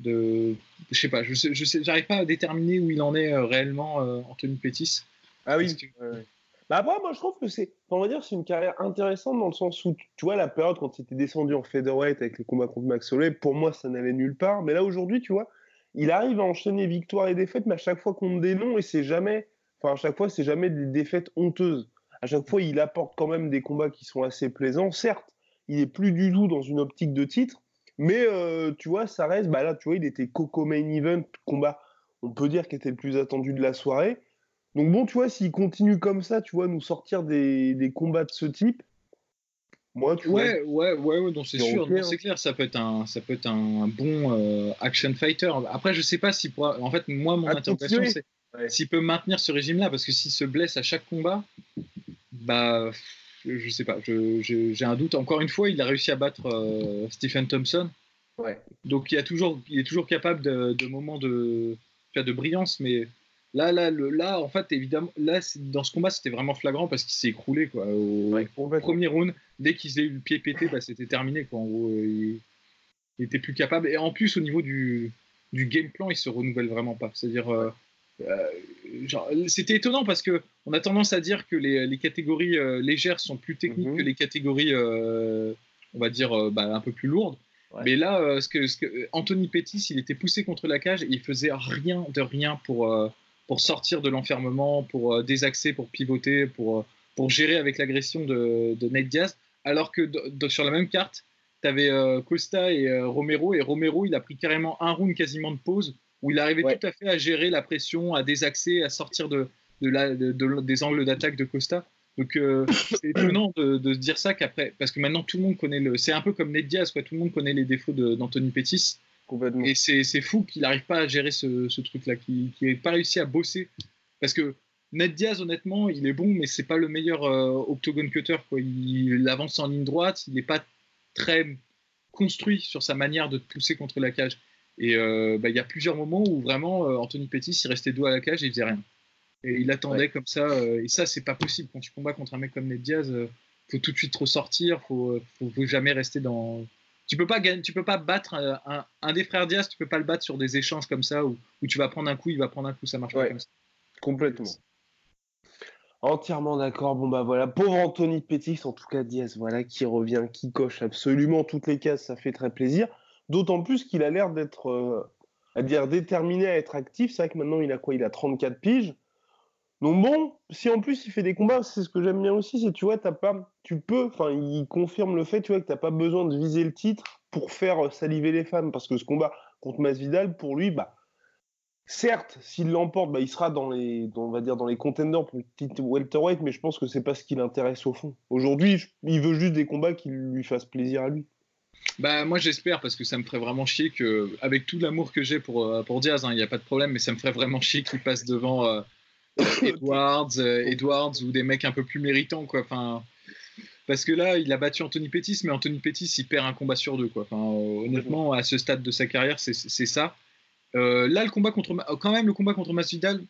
de, je sais pas, je sais, je sais, j'arrive pas à déterminer où il en est euh, réellement euh, Anthony Pettis. Ah oui. Que... Ouais. Bah après, moi je trouve que c'est, on va dire, c'est une carrière intéressante dans le sens où, tu vois, la période quand il était descendu en featherweight avec les combats contre Max Holloway, pour moi ça n'allait nulle part. Mais là aujourd'hui, tu vois, il arrive à enchaîner victoires et défaites, mais à chaque fois qu'on des noms et c'est jamais, enfin à chaque fois c'est jamais des défaites honteuses à chaque fois, il apporte quand même des combats qui sont assez plaisants. Certes, il est plus du tout dans une optique de titre, mais euh, tu vois, ça reste. Bah là, tu vois, il était Coco Main Event, combat, on peut dire, qui était le plus attendu de la soirée. Donc bon, tu vois, s'il continue comme ça, tu vois, nous sortir des, des combats de ce type, moi, tu ouais, vois, ouais, ouais, ouais, donc c'est sûr, c'est clair, ça peut être un, ça peut être un bon euh, action fighter. Après, je sais pas si, pour, en fait, moi, mon interprétation, c'est s'il peut maintenir ce régime-là, parce que s'il se blesse à chaque combat, bah, je sais pas, j'ai un doute. Encore une fois, il a réussi à battre euh, Stephen Thompson. Ouais. Donc il, a toujours, il est toujours capable de, de moments de, de brillance, mais là, là, le, là, en fait, évidemment, là, dans ce combat, c'était vraiment flagrant parce qu'il s'est écroulé quoi. Au, ouais, premier round, dès qu'il a eu le pied pété, bah, c'était terminé. Quoi. En gros, il, il, était plus capable. Et en plus, au niveau du, du game plan, il se renouvelle vraiment pas. C'est-à-dire, euh, euh, c'était étonnant parce que on a tendance à dire que les, les catégories euh, légères sont plus techniques Mhm. mm -hmm. que les catégories, euh, on va dire, bah, un peu plus lourdes. Ouais. Mais là, ce que, ce que, Anthony Pettis, il était poussé contre la cage et il faisait rien de rien pour, pour sortir de l'enfermement, pour désaxer, pour pivoter, pour, pour gérer avec l'agression de, de Nate Diaz. Alors que de, de, sur la même carte, tu avais Costa et Romero et Romero, il a pris carrément un round quasiment de pause où il arrivait ouais. tout à fait à gérer la pression, à désaxer, à sortir de, de la, de, de, des angles d'attaque de Costa. Donc euh, c'est étonnant de, se dire ça qu'après, parce que maintenant tout le monde connaît le. C'est un peu comme Ned Diaz, quoi. Tout le monde connaît les défauts d'Anthony Pettis. Complètement. Et c'est fou qu'il n'arrive pas à gérer ce, ce truc-là, qu'il n'ait pas réussi à bosser. Parce que Ned Diaz, honnêtement, il est bon, mais c'est pas le meilleur euh, octogone cutter. Quoi. Il, il, avance en ligne droite, il n'est pas très construit sur sa manière de pousser contre la cage. Et euh, bah, il y a plusieurs moments où vraiment euh, Anthony Pettis il restait dos à la cage et il faisait rien. Et il attendait ouais. comme ça. Euh, et ça, c'est pas possible. Quand tu combats contre un mec comme Ned Diaz, faut tout de suite ressortir. Faut, faut, faut jamais rester dans, tu peux pas tu peux pas battre un, des frères Diaz, tu peux pas le battre sur des échanges comme ça où, où tu vas prendre un coup, il va prendre un coup, ça marche pas comme ça. Complètement. Entièrement d'accord. Bon bah voilà, pauvre Anthony Pettis, en tout cas Diaz, voilà, qui revient, qui coche absolument toutes les cases, ça fait très plaisir. D'autant plus qu'il a l'air d'être, euh, déterminé à être actif. C'est vrai que maintenant il a quoi? Il a 34 piges. Donc bon, si en plus il fait des combats, c'est ce que j'aime bien aussi, c'est tu vois, t'as pas, tu peux, enfin, il confirme le fait, tu vois, que t'as pas besoin de viser le titre pour faire euh, saliver les femmes, parce que ce combat contre Masvidal, pour lui, bah, certes, s'il l'emporte, bah, il sera dans les, on va dire, dans les contenders pour le titre welterweight, mais je pense que c'est pas ce qui l'intéresse au fond. Aujourd'hui, il veut juste des combats qui lui fassent plaisir à lui. Bah moi j'espère parce que ça me ferait vraiment chier que avec tout l'amour que j'ai pour euh, pour Diaz, il hein, n'y a pas de problème, mais ça me ferait vraiment chier qu'il passe devant euh, Edwards, euh, Edwards ou des mecs un peu plus méritants, quoi. Enfin, parce que là, il a battu Anthony Pettis, mais Anthony Pettis, il perd un combat sur deux, quoi. Enfin, honnêtement, à ce stade de sa carrière, c'est ça. Euh, là, le combat contre, quand même, le combat contre Masvidal,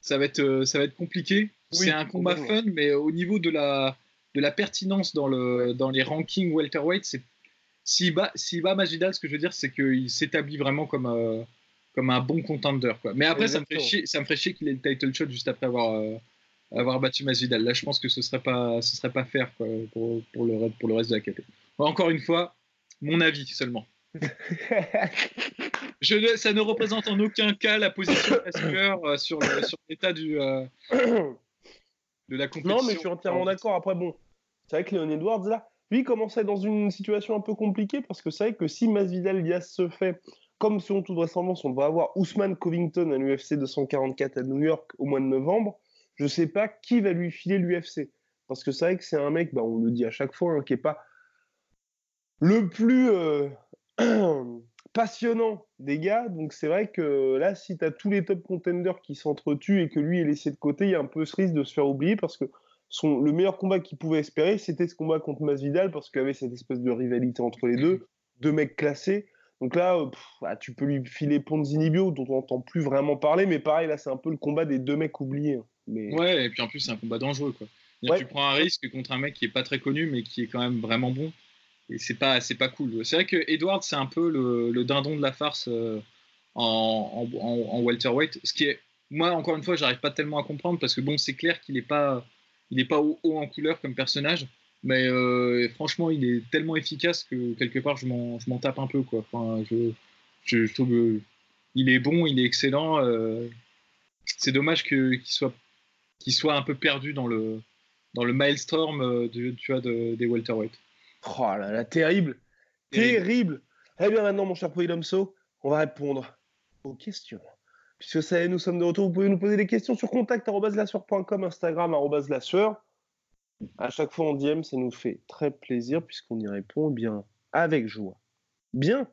ça va être, ça va être compliqué. c'est un combat fun, mais au niveau de la, de la pertinence dans, le, dans les rankings welterweight, c'est s'il bat, bat Masvidal, ce que je veux dire, c'est qu'il s'établit vraiment comme comme un bon contender. Quoi. Mais après, ça me, ferait chier, ça me ferait chier qu'il ait le title shot juste après avoir, euh, avoir battu Masvidal. Là, je pense que ce serait pas, ce serait pas faire quoi, pour, pour, le, pour le reste de la KT. Encore une fois, mon avis seulement. je ça ne représente en aucun cas la position de euh, sur, sur l'état du, euh, de la compétition. Non, mais je suis entièrement d'accord. Après, bon, c'est vrai que Léon Edwards, là, lui, commençait dans une situation un peu compliquée parce que c'est vrai que si Masvidal Diaz se fait comme selon toute vraisemblance, on va avoir Ousmane Covington à l'UFC 244 à New York au mois de novembre, je sais pas qui va lui filer l'UFC. Parce que c'est vrai que c'est un mec, bah, on le dit à chaque fois, hein, qui n'est pas le plus euh, passionnant des gars. Donc c'est vrai que là, si tu as tous les top contenders qui s'entretuent et que lui est laissé de côté, il y a un peu ce risque de se faire oublier parce que son, le meilleur combat qu'il pouvait espérer, c'était ce combat contre Masvidal parce qu'il y avait cette espèce de rivalité entre les deux, deux mecs classés. Donc là, euh, bah, tu peux lui filer Ponzinibio, dont on n'entend plus vraiment parler, mais pareil, là, c'est un peu le combat des deux mecs oubliés. Hein. Mais... Ouais, et puis en plus, c'est un combat dangereux. Quoi. Tu prends un risque contre un mec qui est pas très connu, mais qui est quand même vraiment bon. Et c'est pas, c'est pas cool. C'est vrai que Edward, c'est un peu le, dindon de la farce euh, en, en, welterweight. Ce qui est, moi, encore une fois, j'arrive pas tellement à comprendre parce que bon, c'est clair qu'il n'est pas, il est pas haut en couleur comme personnage. Mais euh, franchement, il est tellement efficace que quelque part, je m'en tape un peu. Quoi. Enfin, je, je, trouve il est bon, il est excellent. Euh, c'est dommage qu'il soit, qu'il soit un peu perdu dans le, dans le maelstrom euh, de, tu vois, de, des welterweight. Oh là là, terrible, terrible. Eh bien maintenant, mon cher Polydomso, on va répondre aux questions. Puisque ça y est, nous sommes de retour, vous pouvez nous poser des questions sur contact.com, Instagram. À chaque fois en DM, ça nous fait très plaisir puisqu'on y répond bien avec joie. Bien,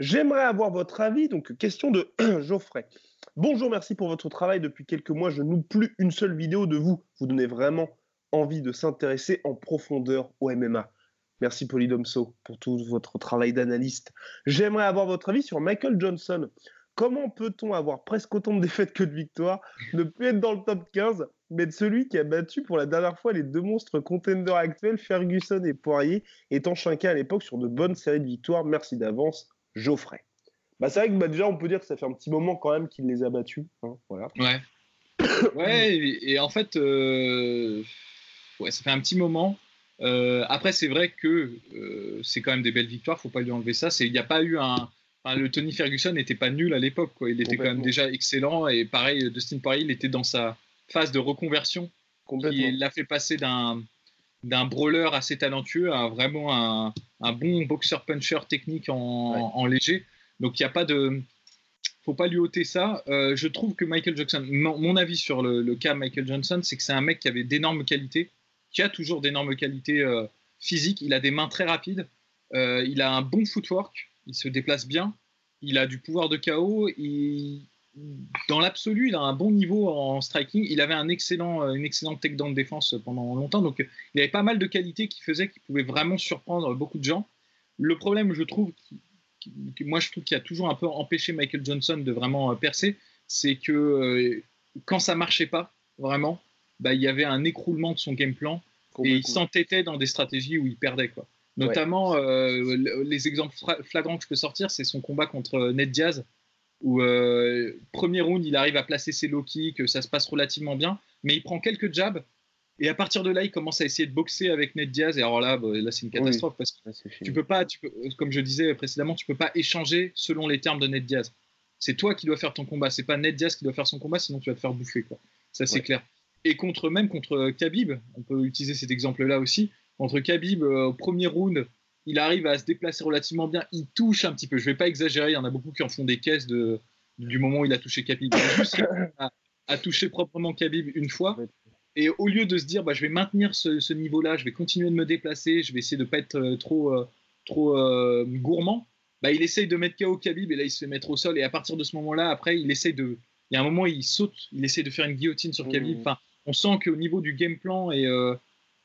j'aimerais avoir votre avis. Donc, question de Geoffrey. Bonjour, merci pour votre travail. Depuis quelques mois, je n'oublie plus une seule vidéo de vous. Vous donnez vraiment envie de s'intéresser en profondeur au MMA. Merci Polydomso pour tout votre travail d'analyste. J'aimerais avoir votre avis sur Michael Johnson. Comment peut-on avoir presque autant de défaites que de victoires, ne plus être dans le top 15 mais de celui qui a battu pour la dernière fois les deux monstres contenders actuels, Ferguson et Poirier, étant chacun à l'époque sur de bonnes séries de victoires. Merci d'avance, Geoffrey. Bah, c'est vrai que déjà, on peut dire que ça fait un petit moment quand même qu'il les a battus. Hein. Ouais. ouais, et, en fait, euh, ouais, ça fait un petit moment. Euh, après, c'est vrai que euh, c'est quand même des belles victoires, faut pas lui enlever ça. Il n'y a pas eu un. Le Tony Ferguson n'était pas nul à l'époque, il était quand même déjà excellent. Et pareil, Dustin Poirier, il était dans sa, phase de reconversion qui l'a fait passer d'un d'un brawler assez talentueux à vraiment un, un bon boxeur-puncher technique en, en, léger. Donc il n'y a pas de... faut pas lui ôter ça. Euh, je trouve que Michael Jackson, mon, avis sur le, le, cas Michael Johnson, c'est que c'est un mec qui avait d'énormes qualités, qui a toujours d'énormes qualités euh, physiques. Il a des mains très rapides, euh, il a un bon footwork, il se déplace bien, il a du pouvoir de chaos, il, dans l'absolu, il a un bon niveau en striking. Il avait un excellent, euh, une excellente takedown de défense pendant longtemps. Donc, il avait pas mal de qualités qui faisaient qu'il pouvait vraiment surprendre beaucoup de gens. Le problème, je trouve, moi, je trouve qu'il a toujours un peu empêché Michael Johnson de vraiment euh, percer, c'est que euh, quand ça marchait pas, vraiment, bah, il y avait un écroulement de son game plan et il s'entêtait dans des stratégies où il perdait. Quoi. Notamment, euh, les exemples flagrants que je peux sortir, c'est son combat contre Ned Diaz, où euh, premier round, il arrive à placer ses low kicks, ça se passe relativement bien, mais il prend quelques jabs, et à partir de là, il commence à essayer de boxer avec Ned Diaz, et alors là, bah, là c'est une catastrophe, parce que tu peux pas, tu peux, comme je disais précédemment, tu peux pas échanger selon les termes de Ned Diaz. C'est toi qui dois faire ton combat, c'est pas Ned Diaz qui doit faire son combat, sinon tu vas te faire bouffer, quoi. Ça, c'est clair. Et contre, même contre Khabib, on peut utiliser cet exemple-là aussi, Contre Khabib, euh, au premier round, il arrive à se déplacer relativement bien. Il touche un petit peu. Je vais pas exagérer. Il y en a beaucoup qui en font des caisses de, du moment où il a touché Khabib. Il a, touché proprement Khabib une fois. Et au lieu de se dire, bah, je vais maintenir ce, niveau-là, je vais continuer de me déplacer, je vais essayer de pas être euh, trop, euh, trop gourmand, bah, il essaye de mettre KO Khabib et là il se fait mettre au sol. Et à partir de ce moment-là, après, il essaye de. Il y a un moment, il saute, il essaye de faire une guillotine sur Khabib. Mmh. Enfin, on sent qu'au niveau du game plan et,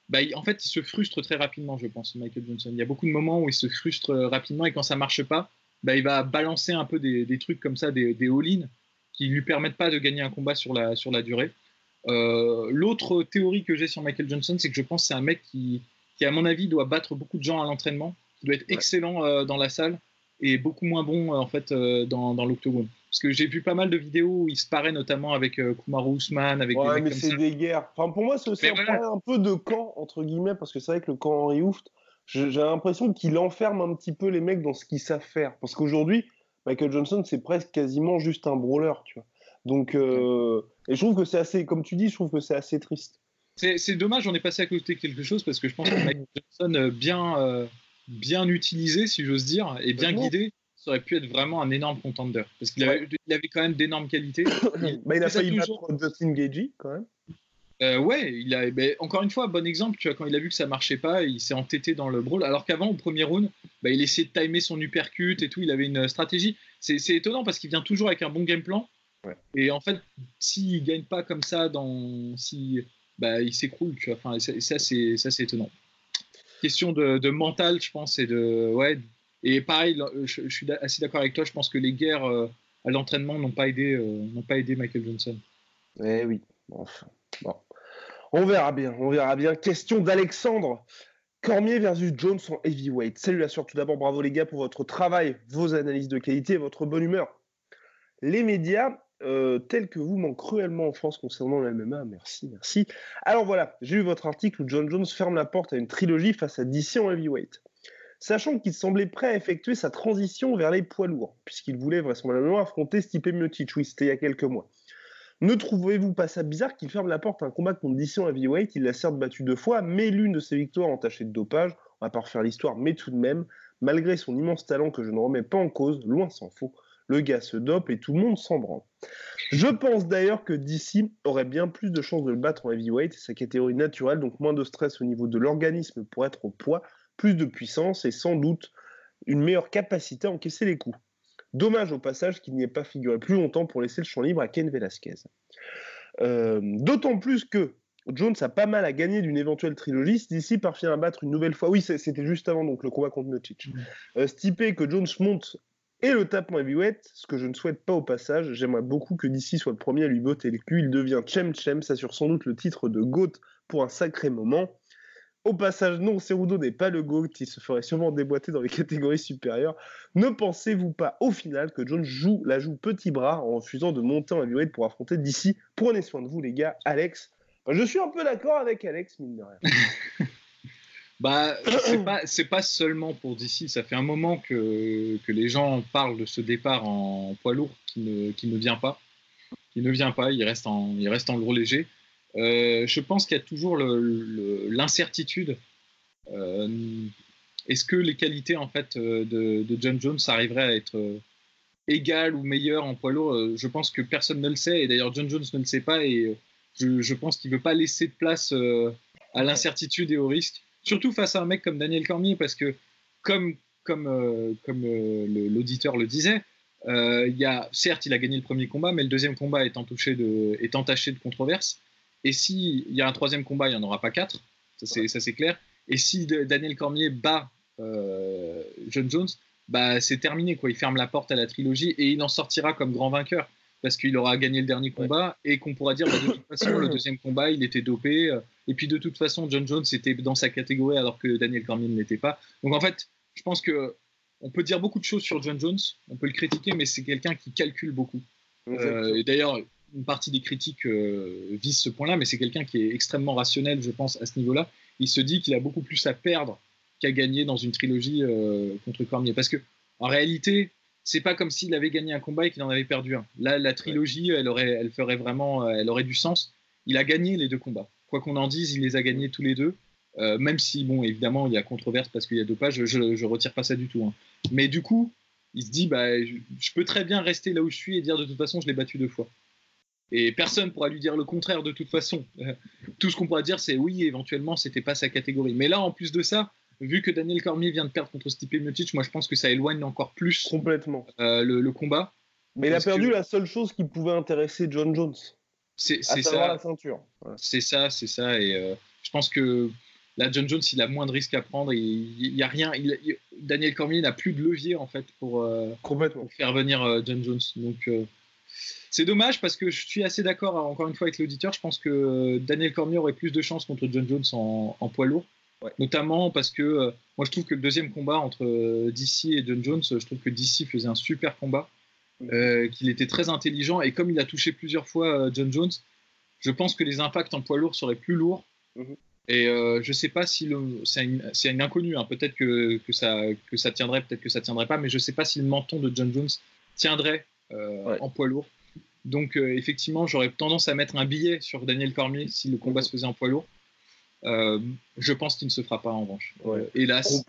bah, en fait, il se frustre très rapidement, je pense, Michael Johnson. Il y a beaucoup de moments où il se frustre euh, rapidement et quand ça marche pas, bah, il va balancer un peu des, trucs comme ça, des, des all-in, qui lui permettent pas de gagner un combat sur la, sur la durée. Euh, l'autre théorie que j'ai sur Michael Johnson, c'est que je pense que c'est un mec qui, qui, à mon avis, doit battre beaucoup de gens à l'entraînement, qui doit être excellent euh, dans la salle et beaucoup moins bon en fait dans, dans l'octogone. Parce que j'ai vu pas mal de vidéos où il se paraît notamment avec euh, Kumaru Usman, avec ouais, mais c'est des guerres. Enfin, pour moi, c'est aussi un, peu de camp, entre guillemets, parce que c'est vrai que le camp Henry Hooft, j'ai l'impression qu'il enferme un petit peu les mecs dans ce qu'ils savent faire. Parce qu'aujourd'hui, Michael Johnson, c'est presque quasiment juste un brawler, tu vois. Donc, euh, et je trouve que c'est assez, comme tu dis, je trouve que c'est assez triste. C'est dommage, on est passé à côté de quelque chose parce que je pense que Michael Johnson, euh, bien, bien utilisé, si j'ose dire, et bien guidé, aurait pu être vraiment un énorme contender. Parce qu'il avait, avait, quand même d'énormes qualités. Il, bah, il a failli toujours... battre Justin Gagey, quand même. Euh, ouais, il a, bah, encore une fois, bon exemple, tu vois, quand il a vu que ça marchait pas, il s'est entêté dans le brawl, alors qu'avant, au premier round, bah, il essayait de timer son uppercut et tout, il avait une stratégie. C'est étonnant parce qu'il vient toujours avec un bon game plan. Et en fait, s'il gagne pas comme ça, dans, si, bah, il s'écroule, tu vois. Enfin, ça, c'est étonnant. Question de, de, mental, je pense, et de, ouais, et pareil, je, suis assez d'accord avec toi, je pense que les guerres euh, à l'entraînement n'ont pas, aidé, euh, pas aidé Michael Johnson. Eh oui, enfin, bon. On verra bien, on verra bien. Question d'Alexandre. Cormier versus Jones en heavyweight. Salutations tout d'abord, bravo les gars pour votre travail, vos analyses de qualité votre bonne humeur. Les médias euh, tels que vous manquent cruellement en France concernant le MMA. Merci, merci. Alors voilà, j'ai lu votre article où John Jones ferme la porte à une trilogie face à DC en heavyweight sachant qu'il semblait prêt à effectuer sa transition vers les poids lourds, puisqu'il voulait vraisemblablement affronter Stipe Miocic, oui, c'était il y a quelques mois. Ne trouvez-vous pas ça bizarre qu'il ferme la porte à un combat contre à heavyweight? Il l'a certes battu deux fois, mais l'une de ses victoires entachée de dopage, on va pas refaire l'histoire, mais tout de même, malgré son immense talent que je ne remets pas en cause, loin s'en faut, le gars se dope et tout le monde s'en branle. Je pense d'ailleurs que DC aurait bien plus de chances de le battre en heavyweight, sa catégorie naturelle, donc moins de stress au niveau de l'organisme pour être au poids, plus de puissance et sans doute une meilleure capacité à encaisser les coups. Dommage au passage qu'il n'y ait pas figuré plus longtemps pour laisser le champ libre à Ken Velasquez. Euh, d'autant plus que Jones a pas mal à gagner d'une éventuelle trilogie. D'ici parvient à battre une nouvelle fois. Oui, c'était juste avant donc le combat contre Miocic. Mmh. Euh, Stipe que Jones monte et le tape en heavyweight, ce que je ne souhaite pas au passage. J'aimerais beaucoup que d'ici soit le premier à lui botter le cul. Il devient Chem Chem, s'assure sans doute le titre de GOAT pour un sacré moment. Au passage, non, Cerudo n'est pas le GOAT, il se ferait sûrement déboîter dans les catégories supérieures. Ne pensez-vous pas au final que John joue, la joue petit bras en refusant de monter en heavyweight pour affronter d'ici Prenez soin de vous les gars, Alex? je suis un peu d'accord avec Alex, mine de rien. bah, c'est pas, seulement pour d'ici, ça fait un moment que, les gens parlent de ce départ en poids lourd qui ne, vient pas. Il ne vient pas, il reste en, il reste en gros léger. Euh, je pense qu'il y a toujours l'incertitude. Euh, est-ce que les qualités en fait euh, de, John Jones arriveraient à être égales ou meilleures en poids lourd? Je pense que personne ne le sait et d'ailleurs John Jones ne le sait pas et je, pense qu'il ne veut pas laisser de place à l'incertitude et au risque, surtout face à un mec comme Daniel Cormier parce que comme comme, comme l'auditeur le disait, il y a, certes, il a gagné le premier combat, mais le deuxième combat est entaché de, est entaché de controverses. Et s'il y a un troisième combat, il n'y en aura pas quatre, ça c'est clair. Et si Daniel Cormier bat euh, John Jones, bah, c'est terminé. Quoi. Il ferme la porte à la trilogie et il en sortira comme grand vainqueur. parce qu'il aura gagné le dernier combat et qu'on pourra dire bah, de toute façon le deuxième combat il était dopé et puis de toute façon John Jones était dans sa catégorie alors que Daniel Cormier ne l'était pas. Donc en fait, je pense que on peut dire beaucoup de choses sur John Jones, on peut le critiquer, mais c'est quelqu'un qui calcule beaucoup. Euh, et d'ailleurs, une partie des critiques euh, vise ce point-là, mais c'est quelqu'un qui est extrêmement rationnel, je pense, à ce niveau-là. Il se dit qu'il a beaucoup plus à perdre qu'à gagner dans une trilogie euh, contre Cormier. Parce que, en réalité, c'est pas comme s'il avait gagné un combat et qu'il en avait perdu un. Là, la trilogie, elle, aurait, elle ferait vraiment, elle aurait du sens. Il a gagné les deux combats. Quoi qu'on en dise, il les a gagnés tous les deux. même si, bon, évidemment, il y a controverse parce qu'il y a deux pages, je, ne retire pas ça du tout. Hein. Mais du coup, il se dit, bah, je, peux très bien rester là où je suis et dire de toute façon, je l'ai battu deux fois. Et personne pourra lui dire le contraire de toute façon. Tout ce qu'on pourra dire, c'est oui, éventuellement, c'était pas sa catégorie. Mais là, en plus de ça, vu que Daniel Cormier vient de perdre contre Stipe Miocic, moi je pense que ça éloigne encore plus complètement euh, le, combat. Mais il a perdu la seule chose qui pouvait intéresser John Jones. C'est ça. la ceinture. C'est ça, c'est ça. Et euh, je pense que Là, John Jones, il a moins de risques à prendre. Il n'y a rien. Daniel Cormier n'a plus de levier en fait pour, euh, faire venir euh, John Jones. Donc euh, c'est dommage parce que je suis assez d'accord encore une fois avec l'auditeur. Je pense que Daniel Cormier aurait plus de chances contre John Jones en, poids lourd. Notamment parce que moi je trouve que le deuxième combat entre DC et John Jones, je trouve que DC faisait un super combat, mm. qu'il était très intelligent et comme il a touché plusieurs fois John Jones, je pense que les impacts en poids lourd seraient plus lourds. Mm-hmm. Et euh, je ne sais pas si c'est une, une, inconnue. Hein. Peut-être que, que, ça, que ça tiendrait, peut-être que ça tiendrait pas, mais je ne sais pas si le menton de John Jones tiendrait euh, en poids lourd. Donc euh, effectivement, j'aurais tendance à mettre un billet sur Daniel Cormier si le combat se faisait en poids lourd. je pense qu'il ne se fera pas en revanche. hélas.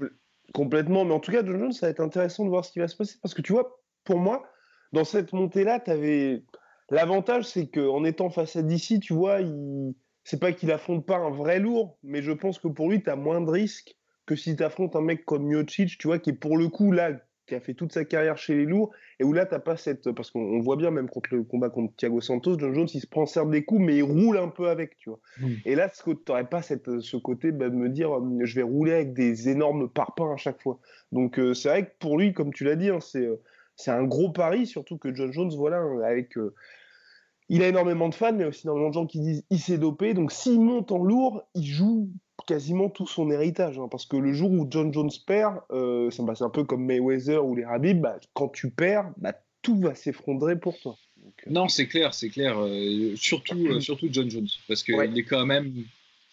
complètement, mais en tout cas, John Jones, ça va être intéressant de voir ce qui va se passer parce que tu vois, pour moi, dans cette montée-là, tu avais l'avantage, c'est qu'en étant face à DC, tu vois, il c'est pas qu'il affronte pas un vrai lourd, mais je pense que pour lui, tu as moins de risques que si tu affrontes un mec comme Miocic, tu vois, qui est pour le coup là, qui a fait toute sa carrière chez les lourds, et où là, t'as pas cette. Parce qu'on voit bien, même contre le combat contre Thiago Santos, John Jones, il se prend certes des coups, mais il roule un peu avec, tu vois. Et là, tu n'aurais pas cette, ce côté bah, de me dire, euh, je vais rouler avec des énormes parpaings à chaque fois. Donc, euh, c'est vrai que pour lui, comme tu l'as dit, hein, c'est. Euh, c'est un gros pari, surtout que John Jones, voilà, avec il a énormément de fans, mais aussi énormément de gens qui disent il s'est dopé. Donc s'il monte en lourd, il joue quasiment tout son héritage. Hein, parce que le jour où John Jones perd, euh, c'est un peu comme Mayweather ou les Rabib, bah, quand tu perds, bah, tout va s'effondrer pour toi. Euh, non, c'est clair, c'est clair. Euh, surtout, surtout John Jones. Parce qu'il est quand même.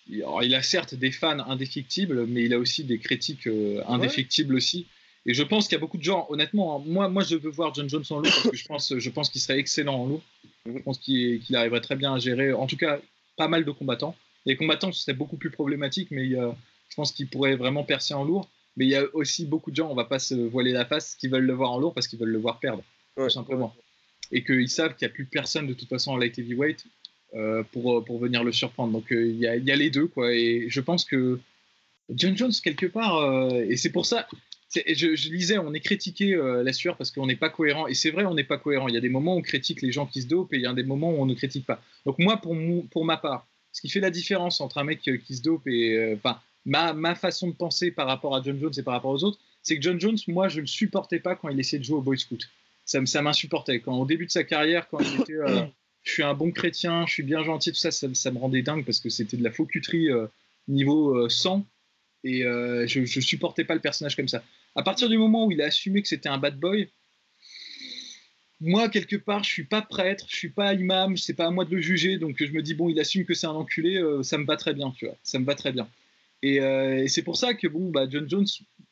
il a certes des fans indéfectibles, mais il a aussi des critiques indéfectibles aussi. Et je pense qu'il y a beaucoup de gens, honnêtement, hein, moi, moi je veux voir John Jones en lourd parce que je pense, je pense qu'il serait excellent en lourd. Je pense qu'il arriverait très bien à gérer, en tout cas, pas mal de combattants. Les combattants, ce serait beaucoup plus problématique, mais je pense qu'il pourrait vraiment percer en lourd. Mais il y a aussi beaucoup de gens, on va pas se voiler la face, qui veulent le voir en lourd parce qu'ils veulent le voir perdre, tout simplement. Et qu'ils savent qu'il n'y a plus personne de toute façon en light heavyweight euh, pour, pour venir le surprendre. Donc euh, il y, a, y, a les deux, quoi. Et je pense que John Jones, quelque part, euh, et c'est pour ça, je, je, lisais, on est critiqué la sueur parce qu'on n'est pas cohérent. Et c'est vrai, on n'est pas cohérent. Il y a des moments où on critique les gens qui se dopent et il y a des moments où on ne critique pas. Donc moi, pour, pour ma part, ce qui fait la différence entre un mec euh, qui se dope et... Euh, enfin, ma, ma, façon de penser par rapport à John Jones et par rapport aux autres, c'est que John Jones, moi, je ne le supportais pas quand il essayait de jouer au Boy Scout. Ça, ça m'insupportait. Quand au début de sa carrière, quand il était... je suis un bon chrétien, je suis bien gentil, tout ça, ça, ça me rendait dingue parce que c'était de la faux cuterie niveau 100 et je, ne supportais pas le personnage comme ça. À partir du moment où il a assumé que c'était un bad boy, moi, quelque part, je suis pas prêtre, je suis pas imam, c'est pas à moi de le juger, donc je me dis, bon, il assume que c'est un enculé, euh, ça me va très bien, tu vois, ça me va très bien. Euh, et, c'est pour ça que, bon, bah, John Jones,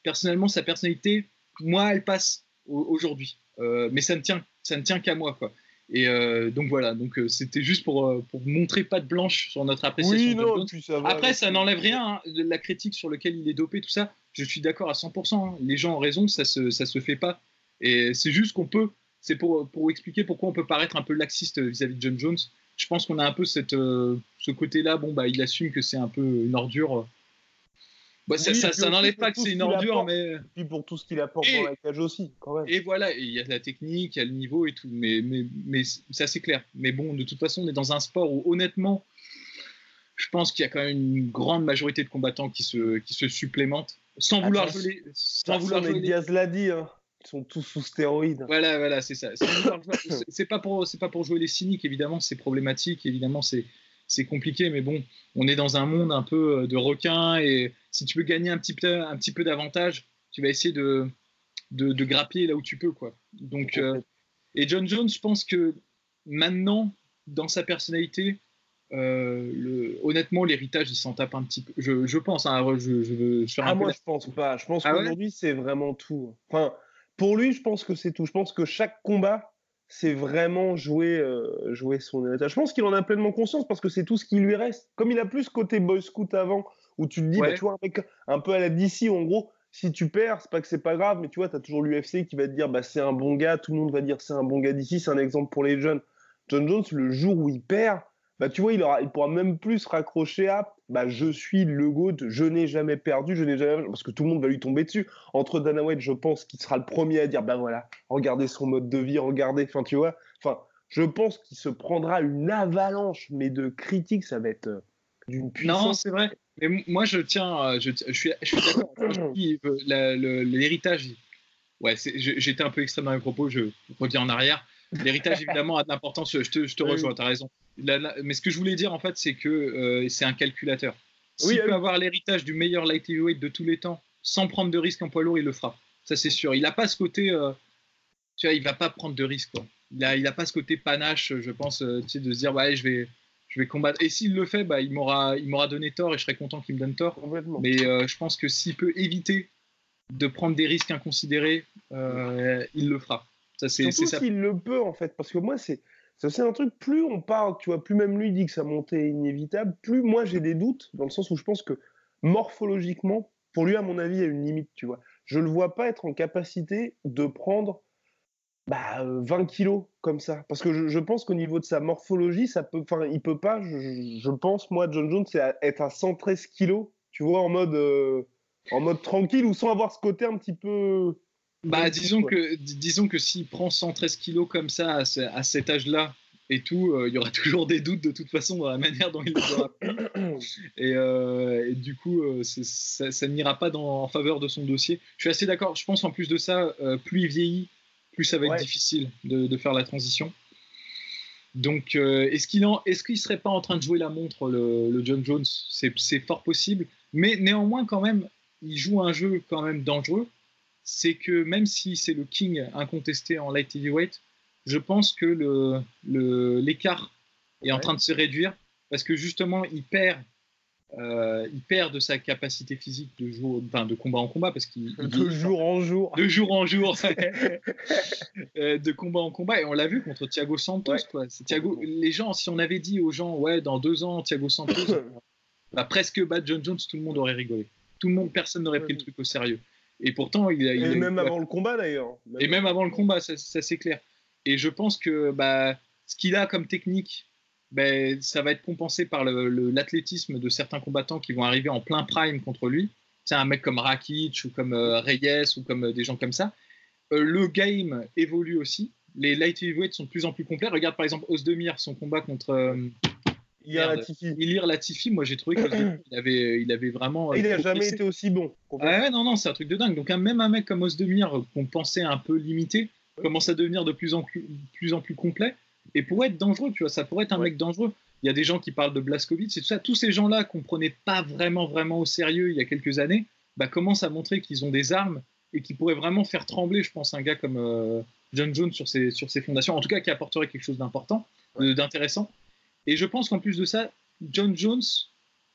personnellement, sa personnalité, moi, elle passe aujourd'hui. Euh, mais ça ne tient, ça ne tient qu'à moi, quoi. Et donc voilà, donc c'était juste pour, pour montrer pas de blanche sur notre appréciation. de ça Après, ça n'enlève rien hein, de la critique sur lequel il est dopé, tout ça je suis d'accord à 100%. Hein. Les gens ont raison, ça se, ça se fait pas. Et c'est juste qu'on peut, c'est pour, pour expliquer pourquoi on peut paraître un peu laxiste vis-à-vis de John Jones. Je pense qu'on a un peu cette, euh, ce côté-là. Bon, bah, il assume que c'est un peu une ordure. Bah, ça, ça, n'enlève pas que c'est une ordure, mais. Puis pour tout ce qu'il apporte dans la cage aussi, quand même. Et voilà, il y a la technique, il y a le niveau et tout. Mais, mais, mais c'est assez clair. Mais bon, de toute façon, on est dans un sport où, honnêtement, je pense qu'il y a quand même une grande majorité de combattants qui se, qui se supplémentent sans vouloir jouer. Sans vouloir jouer. Diaz l'a dit. Hein. Sont tous sous stéroïdes. Voilà, voilà, c'est ça. C'est pas pour, c'est pas pour jouer les cyniques. Évidemment, c'est problématique. Évidemment, c'est c'est compliqué, mais bon, on est dans un monde un peu euh, de requins et si tu veux gagner un petit peu, un petit peu d'avantage, tu vas essayer de, de, de, grappiller là où tu peux, quoi. Donc, euh, et John Jones, je pense que maintenant, dans sa personnalité, euh, le, honnêtement, l'héritage, il s'en tape un petit peu. Je, je pense. Hein, je, je, veux faire ah, moi, je pense pas. Je pense ah qu'aujourd'hui, c'est vraiment tout. Enfin, pour lui, je pense que c'est tout. Je pense que chaque combat, c'est vraiment jouer, euh, jouer son héritage. Je pense qu'il en a pleinement conscience parce que c'est tout ce qui lui reste. Comme il a plus côté boy scout avant, où tu te dis, bah, tu vois, un, un peu à la DC, en gros, si tu perds, c'est pas que c'est pas grave, mais tu vois, tu as toujours l'UFC qui va te dire, bah, c'est un bon gars, tout le monde va dire c'est un bon gars d'ici, c'est un exemple pour les jeunes. John Jones, le jour où il perd, bah, tu vois, il, aura, il pourra même plus se raccrocher à bah, je suis le GOAT, je n'ai jamais perdu, je n'ai jamais. Parce que tout le monde va lui tomber dessus. Entre Dana White, je pense qu'il sera le premier à dire bah voilà, regardez son mode de vie, regardez. Enfin, tu vois, enfin, je pense qu'il se prendra une avalanche, mais de critiques, ça va être euh, d'une puissance. Non, c'est vrai. Mais moi, je tiens, euh, je, je suis, je suis d'accord. L'héritage, ouais, j'étais un peu extrême dans mes propos, je reviens en arrière. L'héritage, évidemment, a de l'importance. Je te, je te rejoins, tu as raison mais ce que je voulais dire en fait, c'est que euh, c'est un calculateur. S'il peut avoir l'héritage du meilleur light heavyweight de tous les temps, sans prendre de risques en poids lourd, il le fera. Ça c'est sûr. Il n'a pas ce côté, euh, tu vois, il va pas prendre de risques. Il n'a il a pas ce côté panache, je pense, euh, tu sais, de se dire ouais, je vais, je vais combattre. Et s'il le fait, bah, il m'aura, il m'aura donné tort et je serais content qu'il me donne tort. Mais je pense que s'il peut éviter de prendre des risques inconsidérés, il le fera. Ça c'est, Surtout s'il le peut en fait, parce que moi c'est c'est un truc, plus on parle, tu vois, plus même lui dit que sa montée est inévitable, plus moi j'ai des doutes, dans le sens où je pense que morphologiquement, pour lui, à mon avis, il y a une limite, tu vois. Je ne le vois pas être en capacité de prendre bah, 20 euh, kilos comme ça. Parce que je, pense qu'au niveau de sa morphologie, ça peut, enfin, il peut pas, je, pense, moi, John Jones, c'est être à 113 kilos, tu vois, en mode, euh, en mode tranquille ou sans avoir ce côté un petit peu bah, disons que, disons que s'il prend 113 kilos comme ça à, cet âge-là et tout, euh, il y aura toujours des doutes de toute façon dans la manière dont il le aura Et, euh, et, du coup, euh, ça, n'ira pas dans, en faveur de son dossier. Je suis assez d'accord. Je pense en plus de ça, plus il vieillit, plus ça va être difficile de, faire la transition. Donc, est-ce qu'il est qu'il serait pas en train de jouer la montre, le, le John Jones? C'est fort possible. Mais néanmoins, quand même, il joue un jeu quand même dangereux c'est que même si c'est le king incontesté en light heavyweight, je pense que l'écart le, est en train de se réduire parce que justement il perd, euh, il perd de sa capacité physique de, jour, enfin, de combat en combat parce qu'il de jour en jour, de jour en jour, euh, de combat en combat et on l'a vu contre Thiago Santos quoi. Thiago, les gens, si on avait dit aux gens ouais dans deux ans Thiago Santos va presque battre John Jones, tout le monde aurait rigolé. Tout le monde, personne n'aurait pris le truc au sérieux. Et pourtant, il a. et même avant le combat d'ailleurs. Et même avant le combat, ça, c'est clair. Et je pense que bah, ce qu'il a comme technique, bah, ça va être compensé par l'athlétisme de certains combattants qui vont arriver en plein prime contre lui. C'est un mec comme Rakic ou comme euh, Reyes ou comme euh, des gens comme ça. Euh, le game évolue aussi. Les light heavyweights sont de plus en plus complets. Regarde par exemple Osdemir, son combat contre Ilir Latifi. Ilir Latifi, moi j'ai trouvé qu'il avait, il avait vraiment. Il n'a jamais été aussi bon. Ah non, non, c'est un truc de dingue. Donc même un mec comme Osdemir, qu'on pensait un peu limité, commence à devenir de plus en plus, plus en plus complet. Et pourrait être dangereux, tu vois, ça pourrait être un mec dangereux. Il y a des gens qui parlent de Blaskovic, c'est tout ça. Tous ces gens-là qu'on prenait pas vraiment, vraiment au sérieux il y a quelques années, bah, commencent à montrer qu'ils ont des armes et qui pourraient vraiment faire trembler, je pense, un gars comme euh, John Jones sur ses, sur ses fondations. En tout cas, qui apporterait quelque chose d'important, d'intéressant. Et je pense qu'en plus de ça, John Jones,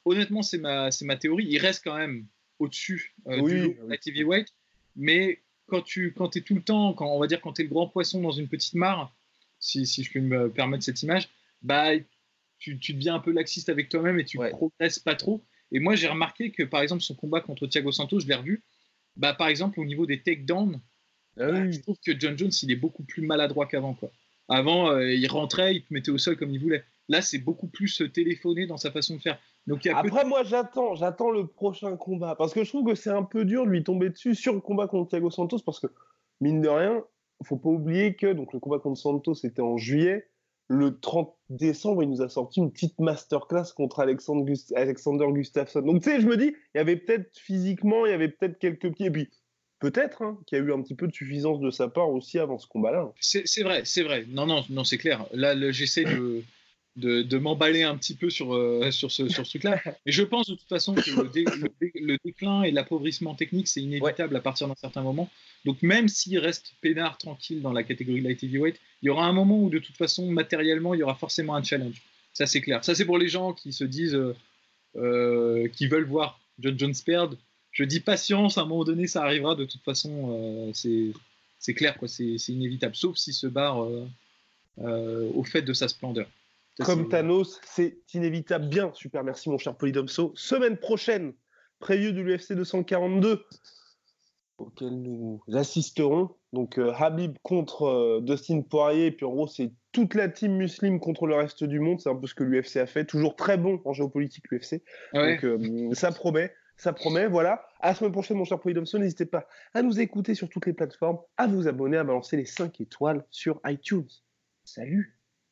honnêtement, c'est ma, ma théorie, il reste quand même au-dessus euh, du la TV White. Mais quand tu quand es tout le temps, quand, on va dire quand tu es le grand poisson dans une petite mare, si, si je peux me permettre cette image, bah, tu, tu deviens un peu laxiste avec toi-même et tu ne progresses pas trop. Et moi, j'ai remarqué que, par exemple, son combat contre Thiago Santos, je l'ai revu, bah, par exemple, au niveau des takedowns, ah bah, je trouve que John Jones, il est beaucoup plus maladroit qu'avant. Quoi. Avant, euh, il rentrait, il te mettait au sol comme il voulait. Là, c'est beaucoup plus euh, téléphoné dans sa façon de faire. Donc, Après, moi, j'attends, j'attends le prochain combat parce que je trouve que c'est un peu dur de lui tomber dessus sur le combat contre Thiago Santos parce que mine de rien, faut pas oublier que donc le combat contre Santos était en juillet. Le 30 décembre, il nous a sorti une petite masterclass contre Alexander, Gustafsson. Donc, tu sais, je me dis, il y avait peut-être physiquement, il y avait peut-être quelques pieds. Et puis, peut-être hein, qu'il y a eu un petit peu de suffisance de sa part aussi avant ce combat-là. C'est vrai, c'est vrai. Non, non, non, c'est clair. Là, j'essaie de, de, m'emballer un petit peu sur, euh, sur ce, sur ce truc-là. Mais je pense de toute façon que le, déclin et l'appauvrissement technique, c'est inévitable à partir d'un certain moment. Donc même s'il reste peinard tranquille dans la catégorie light heavyweight, il y aura un moment où de toute façon, matériellement, il y aura forcément un challenge. Ça, c'est clair. Ça, c'est pour les gens qui se disent, euh, euh, qui veulent voir John Jones perdre. Je dis patience, à un moment donné, ça arrivera. De toute façon, c'est clair, quoi. C'est inévitable. Sauf s'il se barre au fait de sa splendeur. Comme Thanos, c'est inévitable. Bien, super, merci mon cher Polydomso. Semaine prochaine, preview de l'UFC 242, auquel nous assisterons. Donc euh, Habib contre euh, Dustin Poirier, et puis en gros, c'est toute la team musulmane contre le reste du monde. C'est un peu ce que l'UFC a fait. Toujours très bon en géopolitique, l'UFC. Donc euh, ça promet. Ça promet, voilà. À la semaine prochaine, mon cher Polydomso. N'hésitez pas à nous écouter sur toutes les plateformes, à vous abonner, à balancer les 5 étoiles sur iTunes. Salut!